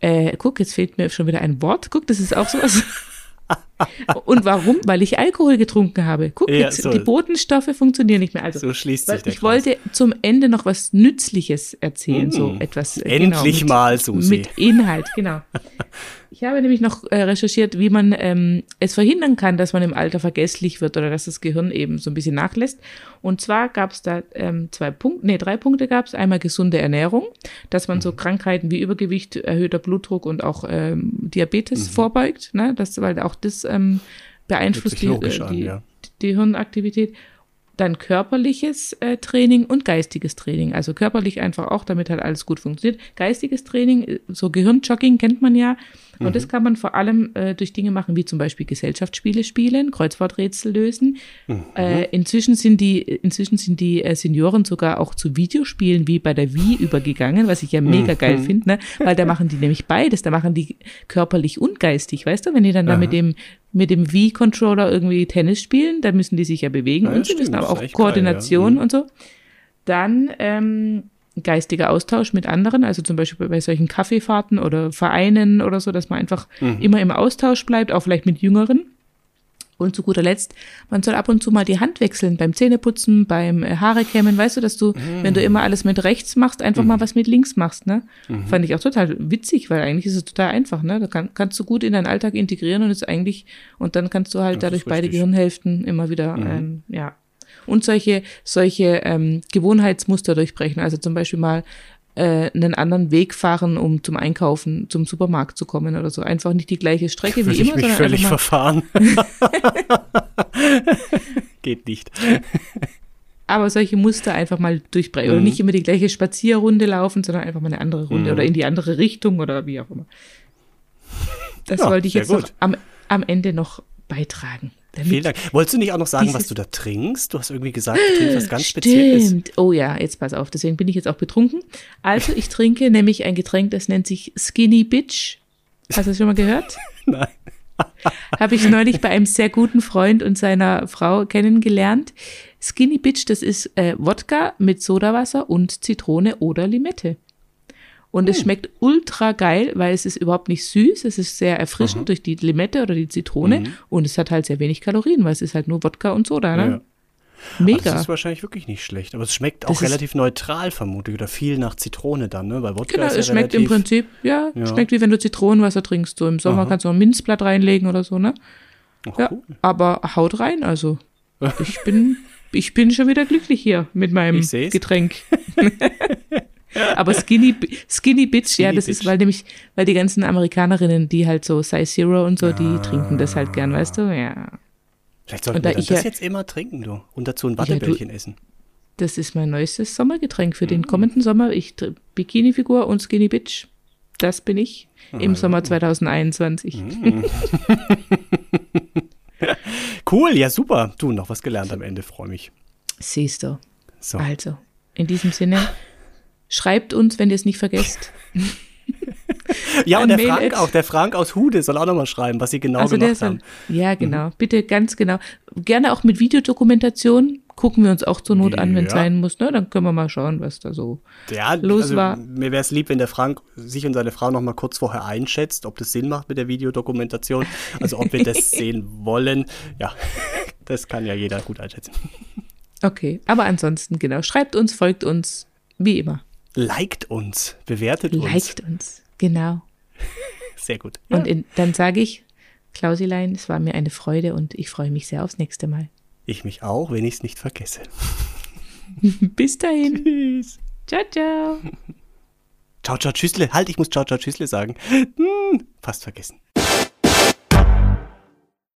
Speaker 3: äh, guck, jetzt fehlt mir schon wieder ein Wort. Guck, das ist auch sowas. Und warum? Weil ich Alkohol getrunken habe. Guck, ja, jetzt, so. die Botenstoffe funktionieren nicht mehr. Also,
Speaker 2: so schließt sich der
Speaker 3: Ich Kreis. wollte zum Ende noch was Nützliches erzählen, mm. so etwas.
Speaker 2: Äh, Endlich
Speaker 3: genau,
Speaker 2: mal, Susi.
Speaker 3: Mit Inhalt, genau. Ich habe nämlich noch äh, recherchiert, wie man ähm, es verhindern kann, dass man im Alter vergesslich wird oder dass das Gehirn eben so ein bisschen nachlässt. Und zwar gab es da ähm, zwei Punkte, nee, drei Punkte gab es. Einmal gesunde Ernährung, dass man so mhm. Krankheiten wie Übergewicht, erhöhter Blutdruck und auch ähm, Diabetes mhm. vorbeugt, ne? Das, weil auch das ähm, beeinflusst die, äh, die, ja. die Hirnaktivität dann körperliches äh, Training und geistiges Training. Also körperlich einfach auch, damit halt alles gut funktioniert. Geistiges Training, äh, so Gehirnjogging kennt man ja. Und mhm. das kann man vor allem äh, durch Dinge machen, wie zum Beispiel Gesellschaftsspiele spielen, Kreuzworträtsel lösen. Mhm. Äh, inzwischen sind die, inzwischen sind die äh, Senioren sogar auch zu Videospielen wie bei der Wii übergegangen, was ich ja mega mhm. geil finde, ne? weil da machen die nämlich beides. Da machen die körperlich und geistig, weißt du, wenn die dann Aha. da mit dem mit dem Wii-Controller irgendwie Tennis spielen, da müssen die sich ja bewegen ja, und sie müssen aber auch Koordination geil, ja. und so. Dann ähm, geistiger Austausch mit anderen, also zum Beispiel bei solchen Kaffeefahrten oder Vereinen oder so, dass man einfach mhm. immer im Austausch bleibt, auch vielleicht mit Jüngeren. Und zu guter Letzt, man soll ab und zu mal die Hand wechseln beim Zähneputzen, beim äh, Haare kämmen. Weißt du, dass du, mhm. wenn du immer alles mit rechts machst, einfach mhm. mal was mit links machst, ne? Mhm. Fand ich auch total witzig, weil eigentlich ist es total einfach, ne? Da kann, kannst du gut in deinen Alltag integrieren und ist eigentlich, und dann kannst du halt das dadurch beide Gehirnhälften immer wieder, mhm. ähm, ja. Und solche, solche ähm, Gewohnheitsmuster durchbrechen. Also zum Beispiel mal äh, einen anderen Weg fahren, um zum Einkaufen, zum Supermarkt zu kommen oder so. Einfach nicht die gleiche Strecke wie
Speaker 2: ich
Speaker 3: immer,
Speaker 2: mich
Speaker 3: sondern
Speaker 2: völlig verfahren. Geht nicht.
Speaker 3: aber solche Muster einfach mal durchbrechen. Oder
Speaker 2: Mhm.
Speaker 3: nicht immer die gleiche Spazierrunde laufen, sondern einfach mal eine andere Runde
Speaker 2: Mhm.
Speaker 3: oder in die andere Richtung oder wie auch immer. Das
Speaker 2: Ja,
Speaker 3: wollte ich jetzt am, am Ende noch beitragen.
Speaker 2: Vielen Dank. Wolltest du nicht auch noch sagen, was du da trinkst? Du hast irgendwie gesagt, du trinkst was ganz Spezielles.
Speaker 3: Stimmt. Oh ja, jetzt pass auf, deswegen bin ich jetzt auch betrunken. Also ich trinke nämlich ein Getränk, das nennt sich Skinny Bitch. Hast du das schon mal gehört?
Speaker 2: Nein.
Speaker 3: Habe ich neulich bei einem sehr guten Freund und seiner Frau kennengelernt. Skinny Bitch, das ist äh, Wodka mit Sodawasser und Zitrone oder Limette. Und
Speaker 2: Hm.
Speaker 3: es schmeckt ultra geil, weil es ist überhaupt nicht süß, es ist sehr erfrischend durch die Limette oder die Zitrone
Speaker 2: Mhm.
Speaker 3: und es hat halt sehr wenig Kalorien, weil es ist halt nur Wodka und Soda,
Speaker 2: Ja.
Speaker 3: ne?
Speaker 2: Aber
Speaker 3: Mega.
Speaker 2: Das ist wahrscheinlich wirklich nicht schlecht. Aber es schmeckt auch
Speaker 3: Das
Speaker 2: relativ neutral, vermutlich. Oder viel nach Zitrone dann, ne? Weil Wodka
Speaker 3: Genau,
Speaker 2: ist ja
Speaker 3: es schmeckt im Prinzip, ja,
Speaker 2: Ja.
Speaker 3: schmeckt wie wenn du Zitronenwasser trinkst. So im Sommer
Speaker 2: Aha.
Speaker 3: kannst du ein Minzblatt reinlegen oder so, ne?
Speaker 2: Ach,
Speaker 3: Ja,
Speaker 2: cool.
Speaker 3: aber haut rein, also. Ich bin, ich bin schon wieder glücklich hier mit meinem. Getränk. aber Skinny, Skinny Bitch, ja,
Speaker 2: Skinny
Speaker 3: das ist,
Speaker 2: Bitch.
Speaker 3: weil nämlich, weil die ganzen Amerikanerinnen, die halt so Size Zero und so, die
Speaker 2: Ah.
Speaker 3: trinken das halt gern, weißt du? Ja.
Speaker 2: Vielleicht sollten
Speaker 3: da
Speaker 2: wir das
Speaker 3: ja-
Speaker 2: jetzt immer trinken, du. Und dazu ein
Speaker 3: Ja,
Speaker 2: Wattebällchen essen.
Speaker 3: Das ist mein neuestes Sommergetränk für den
Speaker 2: Mm.
Speaker 3: kommenden Sommer. Ich Bikini-Figur und Skinny Bitch. Das bin ich im
Speaker 2: Ah,
Speaker 3: Sommer 2021.
Speaker 2: Mm. Cool, ja super. Du, noch was gelernt am Ende, freue mich.
Speaker 3: Siehst du.
Speaker 2: So.
Speaker 3: Also, in diesem Sinne, schreibt uns, wenn ihr es nicht vergesst.
Speaker 2: Ja, und der
Speaker 3: Mail
Speaker 2: Frank auch, der Frank aus Hude soll auch nochmal schreiben, was sie genau
Speaker 3: also
Speaker 2: gemacht
Speaker 3: soll,
Speaker 2: haben.
Speaker 3: ja, genau. Bitte ganz genau. Gerne auch mit Videodokumentation. Gucken wir uns auch zur Not an, wenn es
Speaker 2: Ja.
Speaker 3: sein muss. Ne? Dann können wir mal schauen, was da so.
Speaker 2: Ja,
Speaker 3: los
Speaker 2: also,
Speaker 3: war.
Speaker 2: Mir wäre es lieb, wenn der Frank sich und seine Frau noch mal kurz vorher einschätzt, ob das Sinn macht mit der Videodokumentation. Also ob wir das sehen wollen. Ja, das kann ja jeder gut einschätzen.
Speaker 3: Okay, aber ansonsten, genau. Schreibt uns, folgt uns, wie immer.
Speaker 2: Liked uns, bewertet uns.
Speaker 3: Liked uns. Genau.
Speaker 2: Sehr gut.
Speaker 3: Und in, dann sage ich, Klausilein, es war mir eine Freude und ich freue mich sehr aufs nächste Mal.
Speaker 2: Ich mich auch, wenn ich es nicht vergesse.
Speaker 3: Bis dahin.
Speaker 2: Tschüss.
Speaker 3: Ciao, ciao.
Speaker 2: Ciao, ciao, tschüssle. Halt, ich muss ciao, ciao, tschüssle sagen. Hm, fast vergessen.